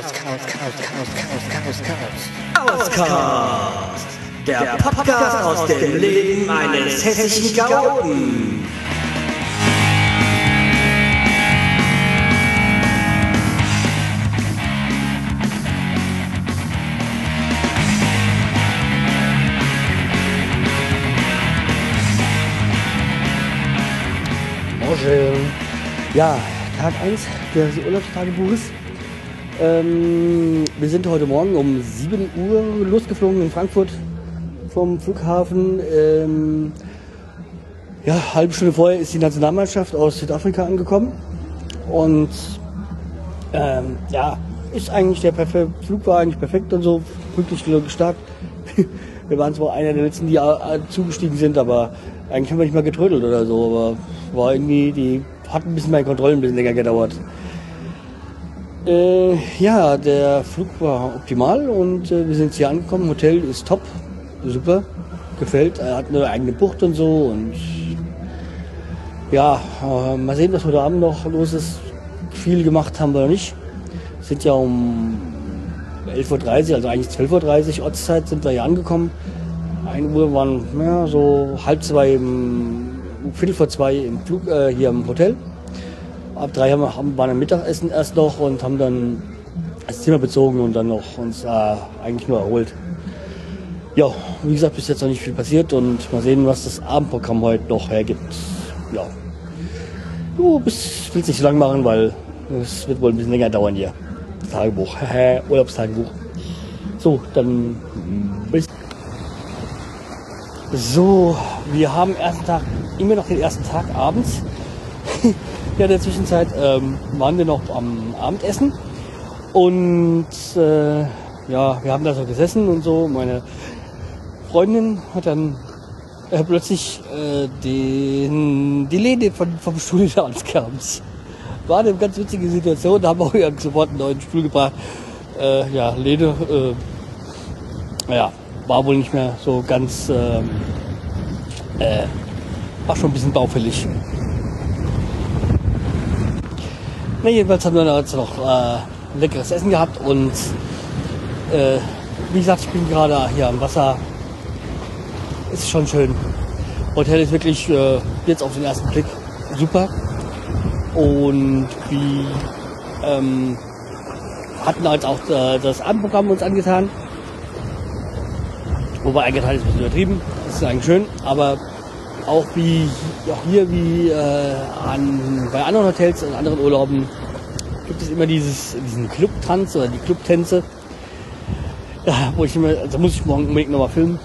Chaos, Chaos, Chaos, Chaos, Chaos, Chaos, Chaos. Chaoscast. Der Podcast aus dem Leben eines hessischen. Morgen. Ja, Tag 1 des Urlaubstagebuches. Ähm, wir sind heute Morgen um 7 Uhr losgeflogen in Frankfurt vom Flughafen. Ähm, ja, halbe Stunde vorher ist die Nationalmannschaft aus Südafrika angekommen. Und ähm, ja, ist eigentlich der perfekte Flug war eigentlich perfekt und so, pünktlich gestartet. Wir waren zwar einer der letzten, die äh, zugestiegen sind, aber eigentlich haben wir nicht mal getrödelt oder so, aber war irgendwie, die hat ein bisschen meine Kontrolle ein bisschen länger gedauert. Äh, ja, der Flug war optimal und äh, wir sind hier angekommen. Hotel ist top, super, gefällt. Er hat eine eigene Bucht und so und ja, äh, mal sehen, was heute Abend noch los ist. Viel gemacht haben wir noch nicht. Sind ja um 11.30 Uhr, also eigentlich 12.30 Uhr Ortszeit sind wir hier angekommen. 1 Uhr waren ja, so halb zwei, im, Viertel vor zwei im Flug, äh, hier im Hotel. Ab drei haben wir, haben, waren am Mittagessen erst noch und haben dann das Zimmer bezogen und dann noch uns äh, eigentlich nur erholt. Ja, wie gesagt, bis jetzt noch nicht viel passiert und mal sehen, was das Abendprogramm heute noch hergibt. Ja. Du bist, willst nicht so lang machen, weil es wird wohl ein bisschen länger dauern hier. Tagebuch, Urlaubstagebuch. So, dann bis. So, wir haben ersten Tag, immer noch den ersten Tag abends. ja, in der Zwischenzeit ähm, waren wir noch am Abendessen und äh, ja, wir haben da so gesessen und so. Meine Freundin hat dann äh, plötzlich äh, den, die Lehne von, vom Stuhl da anskams. War eine ganz witzige Situation, da haben wir auch sofort einen neuen Stuhl gebracht. Äh, ja, Lene, äh, ja, war wohl nicht mehr so ganz, ähm, äh, war schon ein bisschen baufällig. Na, jedenfalls haben wir jetzt noch äh, leckeres Essen gehabt und äh, wie gesagt, ich bin gerade hier am Wasser. Ist schon schön. Hotel ist wirklich äh, jetzt auf den ersten Blick super. Und wie ähm, hatten halt auch äh, das Abendprogramm uns angetan. Wobei eingeteilt ist ein bisschen übertrieben, das ist eigentlich schön, aber auch wie auch hier wie äh, an, bei anderen Hotels und anderen Urlauben gibt es immer dieses, diesen Clubtanz oder die Clubtänze. Ja, wo ich immer, also muss ich morgen unbedingt nochmal filmen.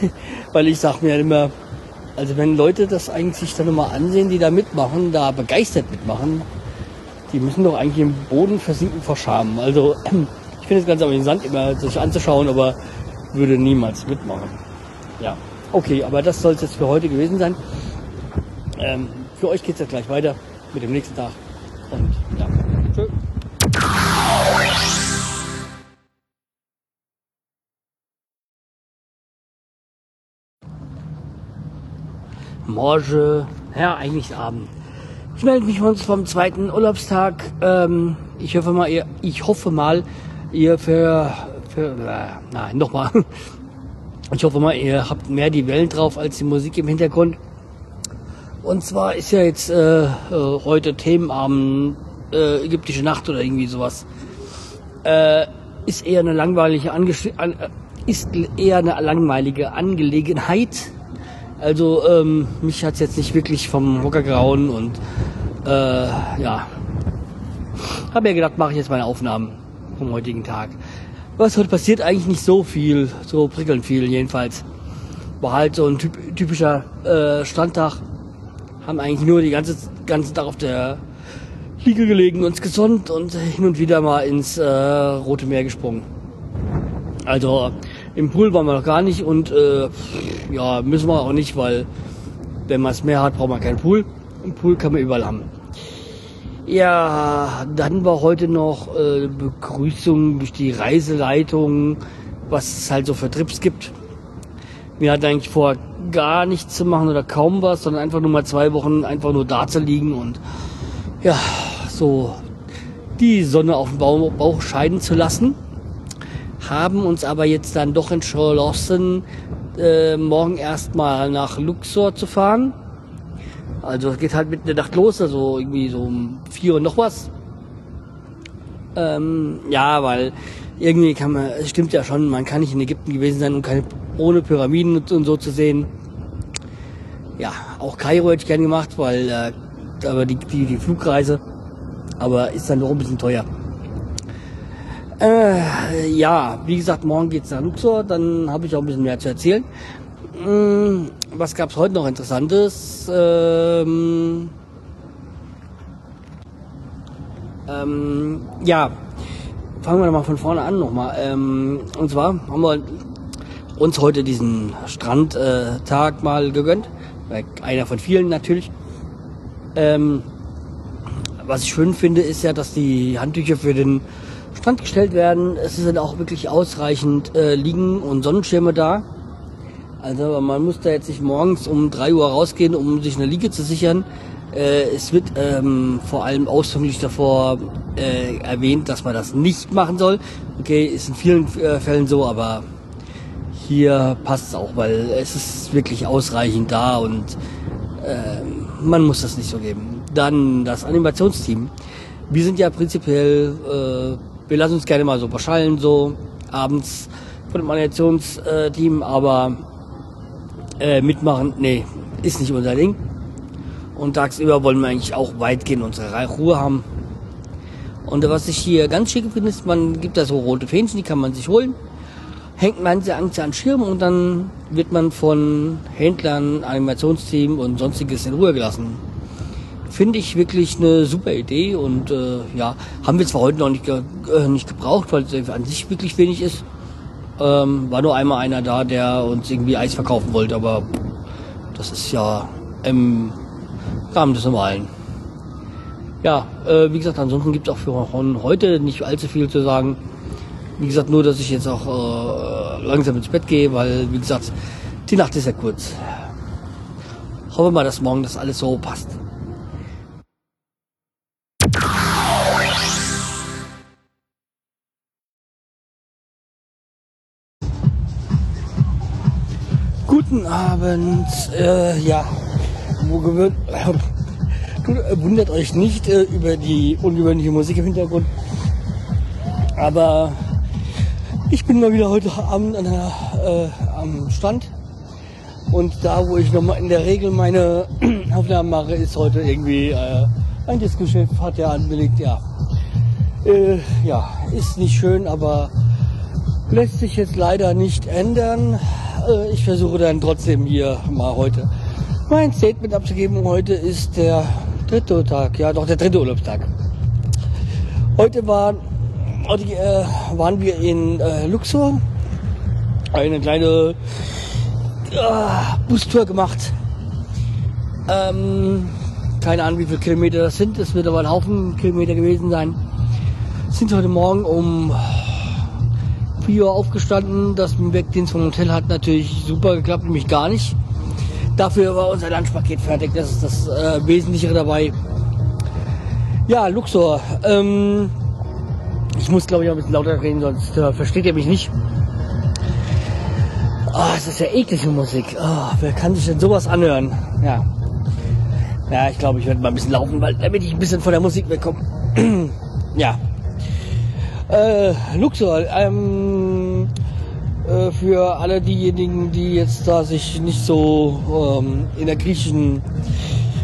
Weil ich sag mir immer, also wenn Leute das eigentlich sich dann nochmal ansehen, die da mitmachen, da begeistert mitmachen, die müssen doch eigentlich im Boden versinken vor Scham. Also ich finde es ganz amüsant, immer sich anzuschauen, aber würde niemals mitmachen. Ja, okay, aber das soll es jetzt für heute gewesen sein. Ähm, für euch geht es jetzt gleich weiter mit dem nächsten Tag. Und ja, tschö. Morgen, ja, eigentlich Abend. Ich melde mich uns vom zweiten Urlaubstag. Ähm, ich hoffe mal, ihr, ich hoffe mal, ihr für, für äh, nein, nochmal. Ich hoffe mal, ihr habt mehr die Wellen drauf als die Musik im Hintergrund. Und zwar ist ja jetzt äh, äh, heute Themenabend, äh, ägyptische Nacht oder irgendwie sowas. Äh, ist eher eine langweilige Ange an, äh, ist eher eine langweilige Angelegenheit. Also ähm, mich hat's jetzt nicht wirklich vom Hocker gehauen und äh, ja, habe mir gedacht, mache ich jetzt meine Aufnahmen vom heutigen Tag. Was heute passiert, eigentlich nicht so viel, so prickelnd viel jedenfalls. War halt so ein typ, typischer äh, Strandtag. Haben eigentlich nur die ganze ganze Tag auf der Liege gelegen, uns gesonnt und hin und wieder mal ins äh, Rote Meer gesprungen. Also im Pool waren wir noch gar nicht und äh, ja, müssen wir auch nicht, weil wenn man das Meer hat, braucht man keinen Pool. Im Pool kann man überall haben. Ja, dann war heute noch äh, Begrüßung durch die Reiseleitung, was es halt so für Trips gibt. Wir hatten eigentlich vor, gar nichts zu machen oder kaum was, sondern einfach nur mal zwei Wochen einfach nur da zu liegen und ja, so die Sonne auf dem Bauch scheiden zu lassen. Haben uns aber jetzt dann doch entschlossen, äh, morgen erstmal nach Luxor zu fahren. Also es geht halt mit der Nacht los, also irgendwie so um vier Uhr noch was. Ähm, ja, weil irgendwie kann man, es stimmt ja schon, man kann nicht in Ägypten gewesen sein und keine, ohne Pyramiden und so zu sehen. Ja, auch Kairo hätte ich gern gemacht, weil äh, aber die, die, die Flugreise, aber ist dann doch ein bisschen teuer. Äh, ja, wie gesagt, morgen geht's nach Luxor, dann habe ich auch ein bisschen mehr zu erzählen. Hm, was gab's heute noch Interessantes? Ähm, ähm, ja, fangen wir mal von vorne an nochmal. Ähm, und zwar haben wir uns heute diesen Strandtag mal gegönnt. Einer von vielen natürlich. Ähm, was ich schön finde, ist ja, dass die Handtücher für den Strand gestellt werden. Es sind auch wirklich ausreichend äh, Liegen und Sonnenschirme da. Also man muss da jetzt nicht morgens um drei Uhr rausgehen, um sich eine Liege zu sichern. Äh, es wird ähm, vor allem ausdrücklich davor äh, erwähnt, dass man das nicht machen soll. Okay, ist in vielen äh, Fällen so, aber hier passt es auch, weil es ist wirklich ausreichend da und äh, man muss das nicht so geben. Dann das Animationsteam. Wir sind ja prinzipiell, äh, wir lassen uns gerne mal so beschallen, so abends von dem Animationsteam, aber äh, mitmachen, nee, ist nicht unser Ding. Und tagsüber wollen wir eigentlich auch weitgehend unsere Ruhe haben. Und was ich hier ganz schick finde, ist, man gibt da so rote Fähnchen, die kann man sich holen. Hängt man sie an den Schirm und dann wird man von Händlern, Animationsteam und sonstiges in Ruhe gelassen. Finde ich wirklich eine super Idee und äh, ja, haben wir zwar heute noch nicht, äh, nicht gebraucht, weil es an sich wirklich wenig ist. Ähm, war nur einmal einer da, der uns irgendwie Eis verkaufen wollte, aber das ist ja im Rahmen des Normalen. Ja, äh, wie gesagt, ansonsten gibt es auch für heute nicht allzu viel zu sagen. Wie gesagt, nur, dass ich jetzt auch äh, langsam ins Bett gehe, weil, wie gesagt, die Nacht ist ja kurz. Hoffe mal, dass morgen das alles so passt. Guten Abend. Äh, ja, gewöhnt. Äh, wundert euch nicht äh, über die ungewöhnliche Musik im Hintergrund. Aber ich bin mal wieder heute Abend an der, äh, am Strand. Und da, wo ich nochmal in der Regel meine Aufnahmen mache, ist heute irgendwie äh, ein Diskuschiff, hat ja angelegt, ja. Äh, ja, ist nicht schön, aber lässt sich jetzt leider nicht ändern. Äh, ich versuche dann trotzdem hier mal heute mein Statement abzugeben. Heute ist der dritte Tag, ja doch der dritte Urlaubstag. Heute war, heute, äh, waren wir in äh, Luxor, eine kleine äh, Bustour gemacht. Ähm, keine Ahnung, wie viele Kilometer das sind. Es wird aber ein Haufen Kilometer gewesen sein. Sind heute Morgen um 4 Uhr aufgestanden. Das Wegdienst vom Hotel hat natürlich super geklappt, nämlich gar nicht. Dafür war unser Lunchpaket fertig. Das ist das äh, Wesentlichere dabei. Ja, Luxor. Ähm, ich muss, glaube ich, auch ein bisschen lauter reden, sonst äh, versteht ihr mich nicht. Oh, es ist ja eklige Musik. Oh, wer kann sich denn sowas anhören? Ja. Ja, ich glaube, ich werde mal ein bisschen laufen, weil damit ich ein bisschen von der Musik wegkomme. ja. Äh, Luxor. Ähm, äh, für alle diejenigen, die jetzt da sich nicht so ähm, in der griechischen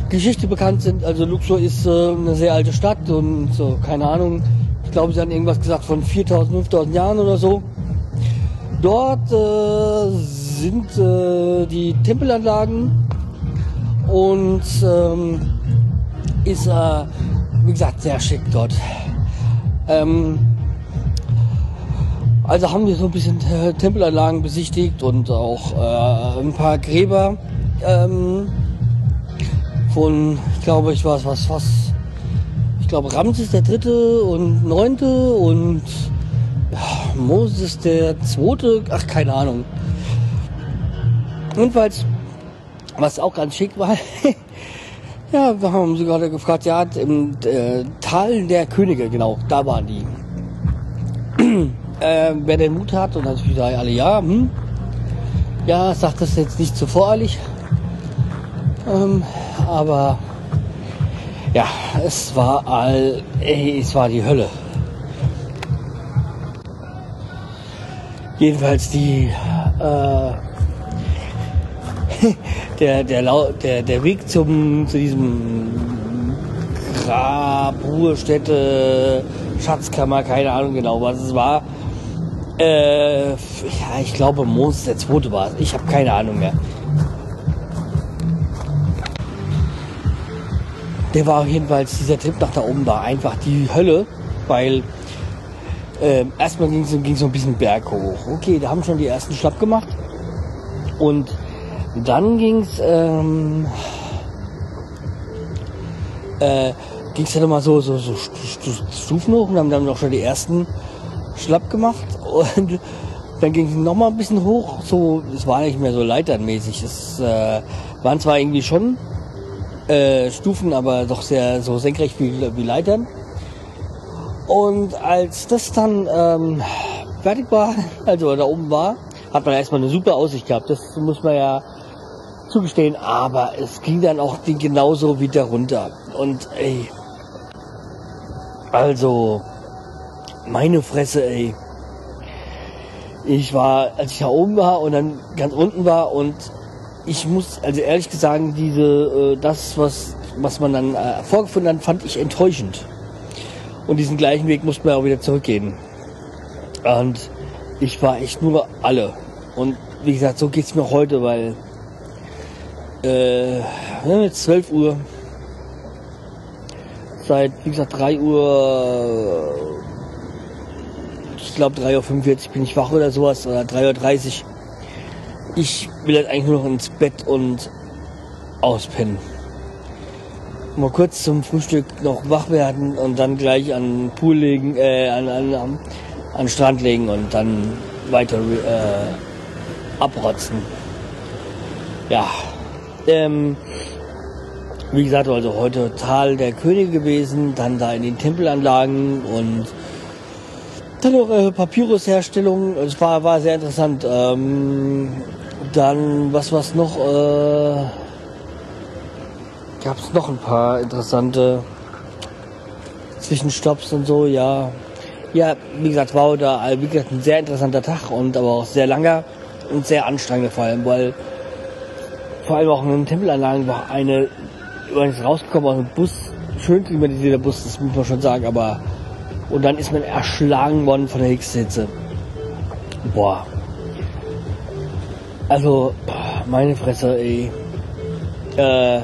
Geschichte bekannt sind. Also Luxor ist äh, eine sehr alte Stadt und so, keine Ahnung. Ich glaube, sie haben irgendwas gesagt von 4000, 5000 Jahren oder so. Dort äh, sind äh, die Tempelanlagen und ähm, ist, äh, wie gesagt, sehr schick dort. Ähm, also haben wir so ein bisschen Tempelanlagen besichtigt und auch äh, ein paar Gräber ähm, von, glaube, ich weiß was, was, glaube Ramses der Dritte und Neunte und ja, Moses der Zweite, ach keine Ahnung. Jedenfalls, was auch ganz schick war, Ja, wir haben sie gerade gefragt, ja, im äh, Tal der Könige, genau, da waren die. äh, wer den Mut hat, und dann ich gesagt, alle ja, hm. Ja, sagt das jetzt nicht zu voreilig. Ähm, aber ja, es war all, ey, es war die Hölle. Jedenfalls die äh, der, der, der, der Weg zum, zu diesem Grab, Ruhestätte, Schatzkammer, keine Ahnung genau, was es war. Äh, ja, ich glaube, Mons der zweite war es. Ich habe keine Ahnung mehr. Der war jedenfalls, dieser Trip nach da oben war einfach die Hölle, weil äh, erstmal ging es so ein bisschen berg hoch. Okay, da haben schon die ersten Schlapp gemacht. Und dann ging's ähm, äh, ging's ja nochmal so, so, so Stufen hoch und haben dann noch schon die ersten schlapp gemacht und dann ging es nochmal ein bisschen hoch. So, es war nicht mehr so leiternmäßig. Es äh, waren zwar irgendwie schon äh, Stufen, aber doch sehr so senkrecht wie, wie Leitern. Und als das dann ähm, fertig war, also da oben war, hat man erstmal eine super Aussicht gehabt. Das muss man ja zugestehen, aber es ging dann auch genauso wieder runter. Und ey, also, meine Fresse, ey. Ich war, als ich da oben war und dann ganz unten war und ich muss, also ehrlich gesagt, diese, äh, das, was, was man dann äh, vorgefunden hat, fand ich enttäuschend. Und diesen gleichen Weg musste man auch wieder zurückgehen. Und ich war echt nur alle. Und wie gesagt, so geht's mir heute, weil äh, jetzt 12 Uhr. Seit, wie gesagt, 3 Uhr, ich glaube 3.45 Uhr bin ich wach oder sowas, oder 3.30 Uhr. Ich will halt eigentlich nur noch ins Bett und auspennen. Mal kurz zum Frühstück noch wach werden und dann gleich an den Pool legen, äh, an, an, an, an den Strand legen und dann weiter äh, abrotzen. Ja, ähm, wie gesagt, also heute Tal der Könige gewesen, dann da in den Tempelanlagen und dann noch äh, Papyrusherstellung. Es war, war sehr interessant. Ähm, dann, was was noch? Äh, Gab es noch ein paar interessante Zwischenstopps und so, ja. Ja, wie gesagt, war da wie gesagt, ein sehr interessanter Tag und aber auch sehr langer und sehr anstrengender vor allem, weil vor allem auch in den Tempelanlagen war eine, übrigens rausgekommen aus dem Bus, schön klimatisierter Bus, das muss man schon sagen, aber und dann ist man erschlagen worden von der Hitzhitze. Boah. Also, meine Fresse, ey. Äh,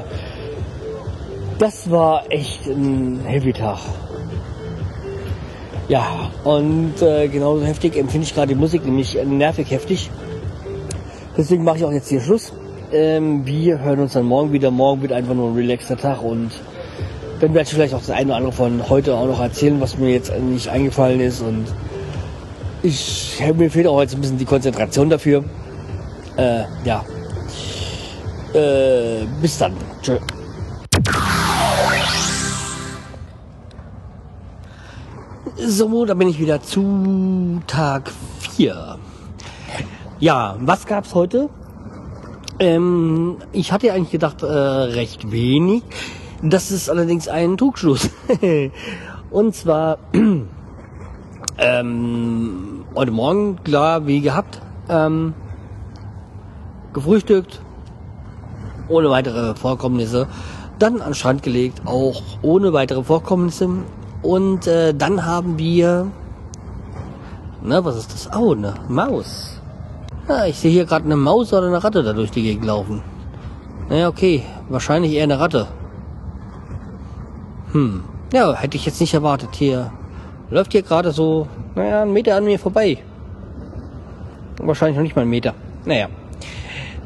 das war echt ein heavy Tag. Ja, und äh, genauso heftig empfinde ich gerade die Musik, nämlich nervig heftig. Deswegen mache ich auch jetzt hier Schluss. Ähm, wir hören uns dann morgen wieder. Morgen wird einfach nur ein relaxter Tag und dann werde ich vielleicht auch das eine oder andere von heute auch noch erzählen, was mir jetzt nicht eingefallen ist. Und ich, mir fehlt auch jetzt ein bisschen die Konzentration dafür. Äh, ja. Äh, bis dann. Tschö. So, da bin ich wieder zu Tag 4. Ja, was gab's heute? Ähm, ich hatte eigentlich gedacht, äh, recht wenig. Das ist allerdings ein Trugschluss. Und zwar ähm, heute Morgen, klar, wie gehabt, ähm, gefrühstückt, ohne weitere Vorkommnisse, dann an den Strand gelegt, auch ohne weitere Vorkommnisse. Und äh, dann haben wir, na, was ist das? Oh, eine Maus. Ja, ich sehe hier gerade eine Maus oder eine Ratte da durch die Gegend laufen. Naja, okay. Wahrscheinlich eher eine Ratte. Hm. Ja, hätte ich jetzt nicht erwartet. Hier läuft hier gerade so, naja, einen Meter an mir vorbei. Wahrscheinlich noch nicht mal einen Meter. Naja.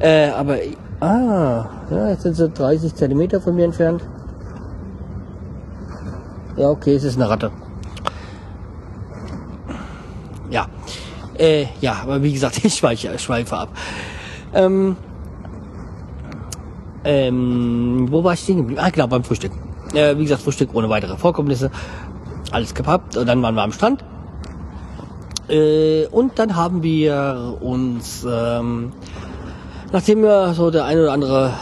Äh, aber, ah, ja, jetzt sind sie 30 Zentimeter von mir entfernt. Ja, okay, es ist eine Ratte. Ja. Äh, ja, aber wie gesagt, ich schweife, schweife ab. Ähm, Ähm, wo war ich stehen geblieben? Ah, genau, beim Frühstück. Äh, wie gesagt, Frühstück ohne weitere Vorkommnisse. Alles gepappt. Und dann waren wir am Strand. Äh, und dann haben wir uns, ähm, nachdem wir so der eine oder andere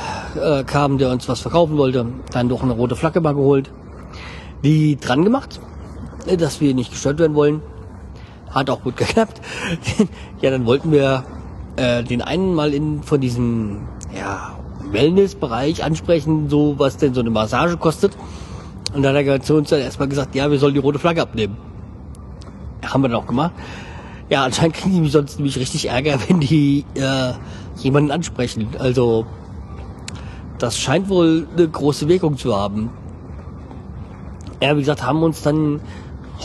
äh, kam, der uns was verkaufen wollte, dann doch eine rote Flagge mal geholt. Die dran gemacht, dass wir nicht gestört werden wollen. Hat auch gut geklappt. ja, dann wollten wir äh, den einen mal in von diesem ja, Wellness-Bereich ansprechen, so was denn so eine Massage kostet. Und dann hat er zu uns dann erstmal gesagt, ja, wir sollen die rote Flagge abnehmen. Haben wir dann auch gemacht. Ja, anscheinend kriegen die mich sonst nämlich richtig Ärger, wenn die äh, jemanden ansprechen. Also das scheint wohl eine große Wirkung zu haben. Ja, wie gesagt, haben uns dann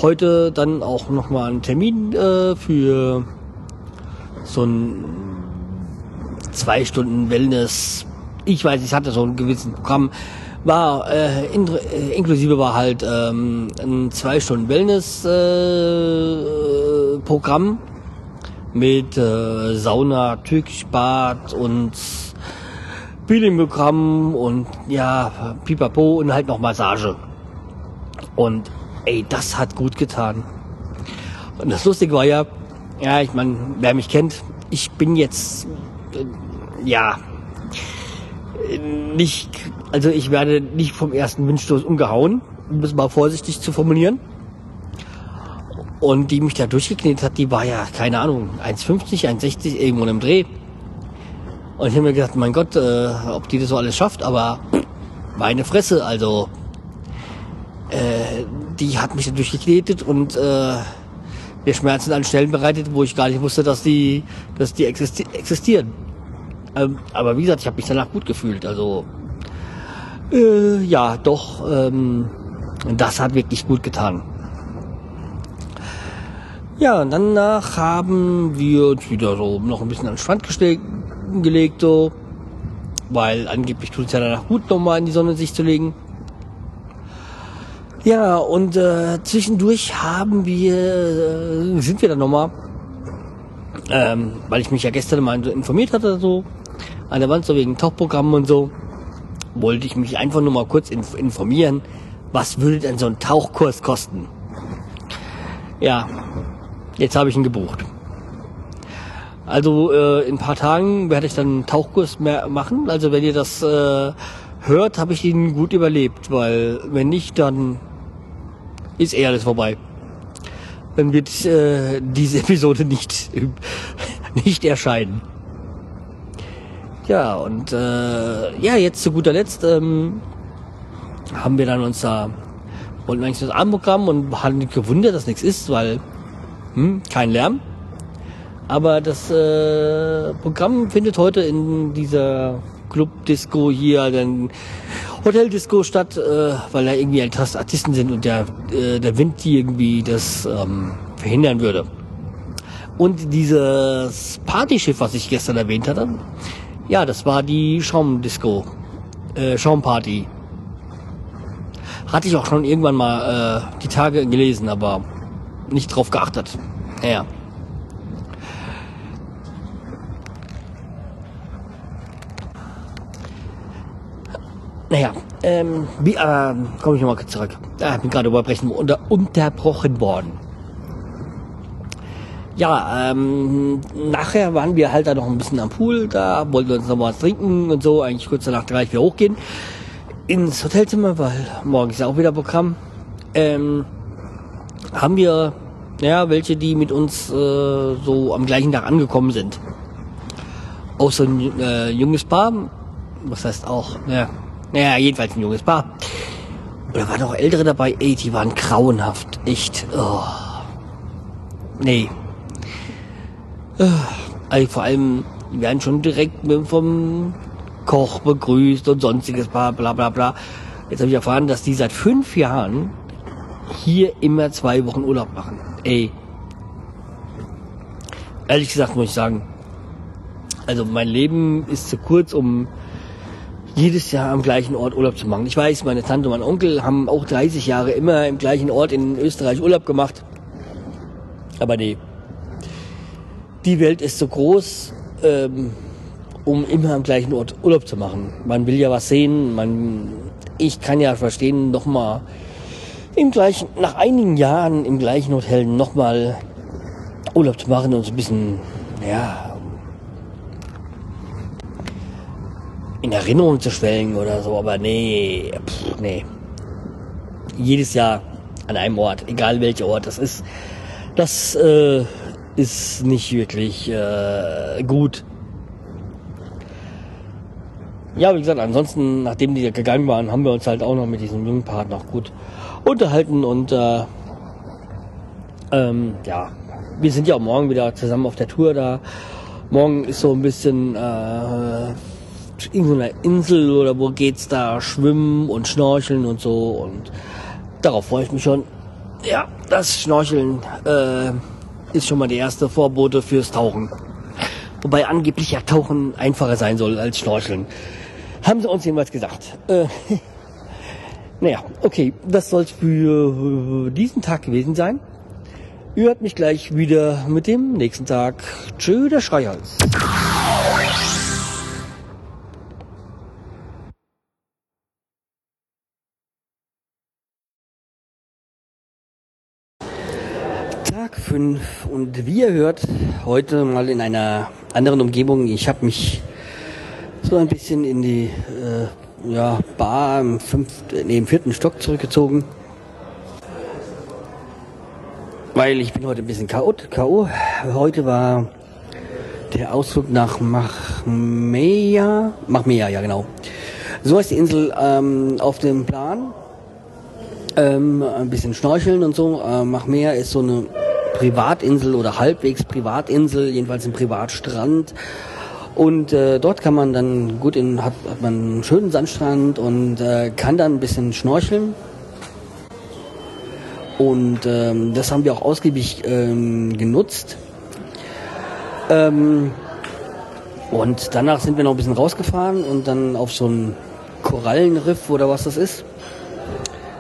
heute dann auch nochmal einen Termin äh, für so ein zwei Stunden Wellness. Ich weiß, ich hatte so ein gewisses Programm. War äh, in, äh, inklusive war halt ähm, ein zwei Stunden Wellness äh, Programm mit äh, Sauna, Türkischbad und Peelingprogramm und ja, Pipapo und halt noch Massage. Und ey, das hat gut getan. Und das Lustige war ja, ja, ich meine, wer mich kennt, ich bin jetzt, äh, ja, nicht, also ich werde nicht vom ersten Windstoß umgehauen, um das mal vorsichtig zu formulieren. Und die mich da durchgeknetet hat, die war ja, keine Ahnung, 1,50, 1,60, irgendwo im Dreh. Und ich habe mir gedacht, mein Gott, äh, ob die das so alles schafft, aber meine Fresse, also äh, die hat mich da durchgeknetet und äh, mir Schmerzen an Stellen bereitet, wo ich gar nicht wusste, dass die, dass die existi existieren. Ähm, aber wie gesagt, ich habe mich danach gut gefühlt. Also äh, ja, doch, ähm, das hat wirklich gut getan. Ja, und danach haben wir uns wieder so noch ein bisschen an den Strand gelegt, so, weil angeblich tut es ja danach gut, nochmal in die Sonne sich zu legen. Ja, und äh, zwischendurch haben wir, äh, sind wir dann nochmal, ähm, weil ich mich ja gestern mal informiert hatte, so, an der Wand, so wegen Tauchprogrammen und so, wollte ich mich einfach nur mal kurz inf informieren, was würde denn so ein Tauchkurs kosten? Ja, jetzt habe ich ihn gebucht. Also äh, in ein paar Tagen werde ich dann einen Tauchkurs mehr machen. Also wenn ihr das äh, hört, habe ich ihn gut überlebt, weil wenn nicht, dann ist eh alles vorbei. Dann wird äh, diese Episode nicht, nicht erscheinen. Ja, und äh, ja, jetzt zu guter Letzt ähm, haben wir dann uns da, wollten eigentlich das Abendprogramm und haben gewundert, dass nichts ist, weil hm, kein Lärm. Aber das äh, Programm findet heute in dieser Club-Disco hier, dann Hotel-Disco statt, äh, weil da irgendwie halt Artisten sind und der, äh, der Wind irgendwie das ähm, verhindern würde. Und dieses Partyschiff, was ich gestern erwähnt hatte, ja, das war die Schaumdisco, äh, Schaumparty. Hatte ich auch schon irgendwann mal äh, die Tage gelesen, aber nicht drauf geachtet. Ja. Naja, ähm, wie, äh, komme ich nochmal kurz zurück. Ah, bin gerade unterbrechen, unter, unterbrochen worden. Ja, ähm, nachher waren wir halt da noch ein bisschen am Pool, da wollten wir uns noch was trinken und so, eigentlich kurz danach gleich wieder hochgehen. Ins Hotelzimmer, weil morgen ist ja auch wieder Programm. Ähm, haben wir, ja, welche, die mit uns äh, so am gleichen Tag angekommen sind. Auch so ein äh, junges Paar, was heißt auch, ja, naja, jedenfalls ein junges Paar. Und da waren auch Ältere dabei, ey, die waren grauenhaft. Echt. Oh. Nee. Also vor allem, die werden schon direkt vom Koch begrüßt und sonstiges, bla bla bla bla. Jetzt habe ich erfahren, dass die seit fünf Jahren hier immer zwei Wochen Urlaub machen. Ey. Ehrlich gesagt muss ich sagen, also mein Leben ist zu kurz, um jedes Jahr am gleichen Ort Urlaub zu machen. Ich weiß, meine Tante und mein Onkel haben auch 30 Jahre immer im gleichen Ort in Österreich Urlaub gemacht. Aber nee. Die Welt ist so groß ähm, um immer am gleichen Ort Urlaub zu machen. Man will ja was sehen, man, ich kann ja verstehen, nochmal im gleichen, nach einigen Jahren im gleichen Hotel nochmal Urlaub zu machen und so ein bisschen, ja, in Erinnerung zu schwelgen oder so, aber nee, pff, nee. Jedes Jahr an einem Ort, egal welcher Ort das ist, das äh, ist nicht wirklich äh, gut. Ja, wie gesagt, ansonsten, nachdem die gegangen waren, haben wir uns halt auch noch mit diesem jungen Part noch gut unterhalten und äh, ähm, ja, wir sind ja auch morgen wieder zusammen auf der Tour da. Morgen ist so ein bisschen äh, irgendeine Insel oder wo geht's da schwimmen und schnorcheln und so und darauf freue ich mich schon. Ja, das Schnorcheln äh, ist schon mal die erste Vorbote fürs Tauchen. Wobei angeblich ja Tauchen einfacher sein soll als Schnorcheln. Haben sie uns jedenfalls gesagt. Äh, naja, okay, das soll es für diesen Tag gewesen sein. Ihr hört mich gleich wieder mit dem nächsten Tag. Tschö, der Schreihals. Tag 5 und wie ihr hört, heute mal in einer anderen Umgebung. Ich habe mich so ein bisschen in die äh, ja, Bar im, fünften, nee, im vierten Stock zurückgezogen. Weil ich bin heute ein bisschen K.O. Heute war der Ausflug nach Machmea. Machmea, ja genau. So ist die Insel ähm, auf dem Plan. Ähm, ein bisschen schnorcheln und so. Äh, Machmea ist so eine Privatinsel oder halbwegs Privatinsel, jedenfalls ein Privatstrand. Und äh, dort kann man dann gut in, hat, hat man einen schönen Sandstrand und äh, kann dann ein bisschen schnorcheln. Und ähm, das haben wir auch ausgiebig ähm, genutzt. Ähm, und danach sind wir noch ein bisschen rausgefahren und dann auf so ein Korallenriff oder was das ist,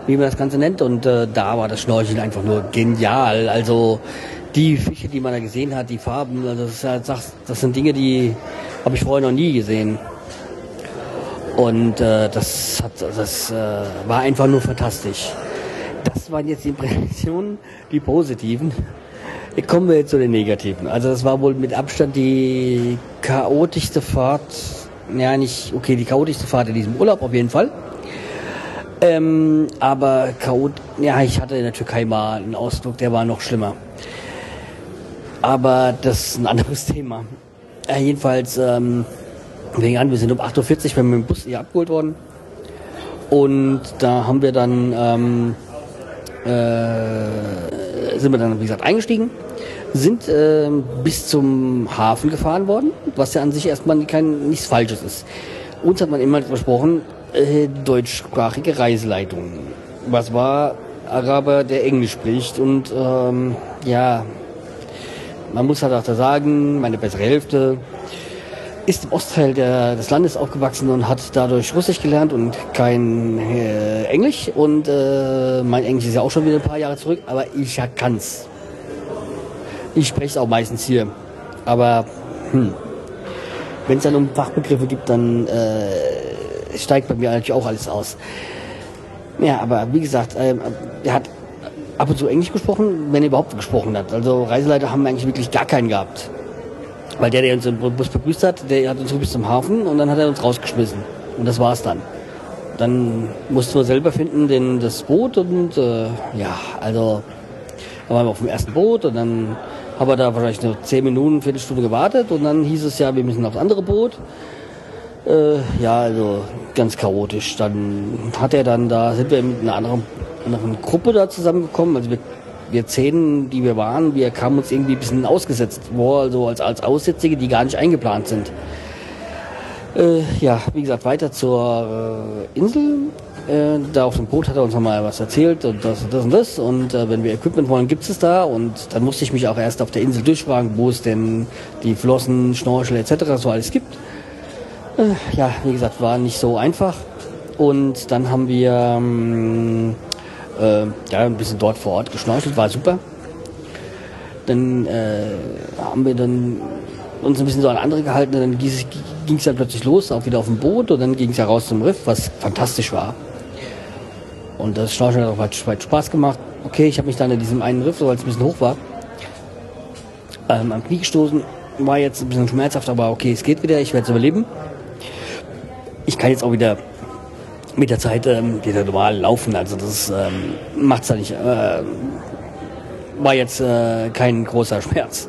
wie man das Ganze nennt. Und äh, da war das Schnorcheln einfach nur genial. Also die Fische, die man da gesehen hat, die Farben, also das, ist halt, das sind Dinge, die habe ich vorher noch nie gesehen. Und äh, das, hat, das äh, war einfach nur fantastisch. Das waren jetzt die Impressionen, die positiven. Kommen wir jetzt zu den negativen. Also das war wohl mit Abstand die chaotischste Fahrt. Ja, nicht, okay, die chaotischste Fahrt in diesem Urlaub auf jeden Fall. Ähm, aber chaot, ja, ich hatte in der Türkei mal einen Ausdruck, der war noch schlimmer. Aber das ist ein anderes Thema. Ja, jedenfalls, ähm, wegen an, wir sind um 8.40 Uhr mit dem Bus hier abgeholt worden. Und da haben wir dann, ähm, äh, sind wir dann, wie gesagt, eingestiegen, sind äh, bis zum Hafen gefahren worden, was ja an sich erstmal kein, nichts Falsches ist. Uns hat man immer versprochen, äh, deutschsprachige Reiseleitung. Was war Araber, der Englisch spricht und ähm, ja, man muss halt auch da sagen, meine bessere Hälfte ist im Ostteil der, des Landes aufgewachsen und hat dadurch Russisch gelernt und kein äh, Englisch. Und äh, mein Englisch ist ja auch schon wieder ein paar Jahre zurück, aber ich kann's. Ich spreche es auch meistens hier. Aber hm, wenn es dann um Fachbegriffe gibt, dann äh, steigt bei mir eigentlich auch alles aus. Ja, aber wie gesagt, äh, er hat ab und zu Englisch gesprochen, wenn er überhaupt gesprochen hat. Also Reiseleiter haben eigentlich wirklich gar keinen gehabt. Weil der, der uns im Bus begrüßt hat, der hat uns bis zum Hafen und dann hat er uns rausgeschmissen. Und das war's dann. Dann mussten wir selber finden, den, das Boot und äh, ja, also da waren wir auf dem ersten Boot und dann haben wir da wahrscheinlich nur zehn Minuten, Viertelstunde gewartet und dann hieß es ja, wir müssen aufs andere Boot. Äh, ja, also ganz chaotisch. Dann hat er dann da, sind wir mit einer anderen anderen Gruppe da zusammengekommen. Also wir, wir zehn, die wir waren, wir kamen uns irgendwie ein bisschen ausgesetzt vor, also als, als Aussätzige, die gar nicht eingeplant sind. Äh, ja, wie gesagt, weiter zur äh, Insel. Äh, da auf dem Boot hat er uns nochmal was erzählt und das und das und das. Und äh, wenn wir Equipment wollen, gibt es da. Und dann musste ich mich auch erst auf der Insel durchfragen, wo es denn die Flossen, Schnorchel etc. so alles gibt. Äh, ja, wie gesagt, war nicht so einfach. Und dann haben wir ähm, äh, ja, ein bisschen dort vor Ort geschnorchelt, war super. Dann äh, haben wir dann uns ein bisschen so an andere gehalten und dann ging es dann plötzlich los, auch wieder auf dem Boot und dann ging es ja raus zum Riff, was fantastisch war. Und das Schnorcheln hat auch weit, Spaß gemacht. Okay, ich habe mich dann in diesem einen Riff, so weil es ein bisschen hoch war, ähm, am Knie gestoßen. War jetzt ein bisschen schmerzhaft, aber okay, es geht wieder, ich werde es überleben. Ich kann jetzt auch wieder mit der Zeit ähm, wieder normal laufen, also das ähm, macht es ja nicht. Äh, war jetzt äh, kein großer Schmerz.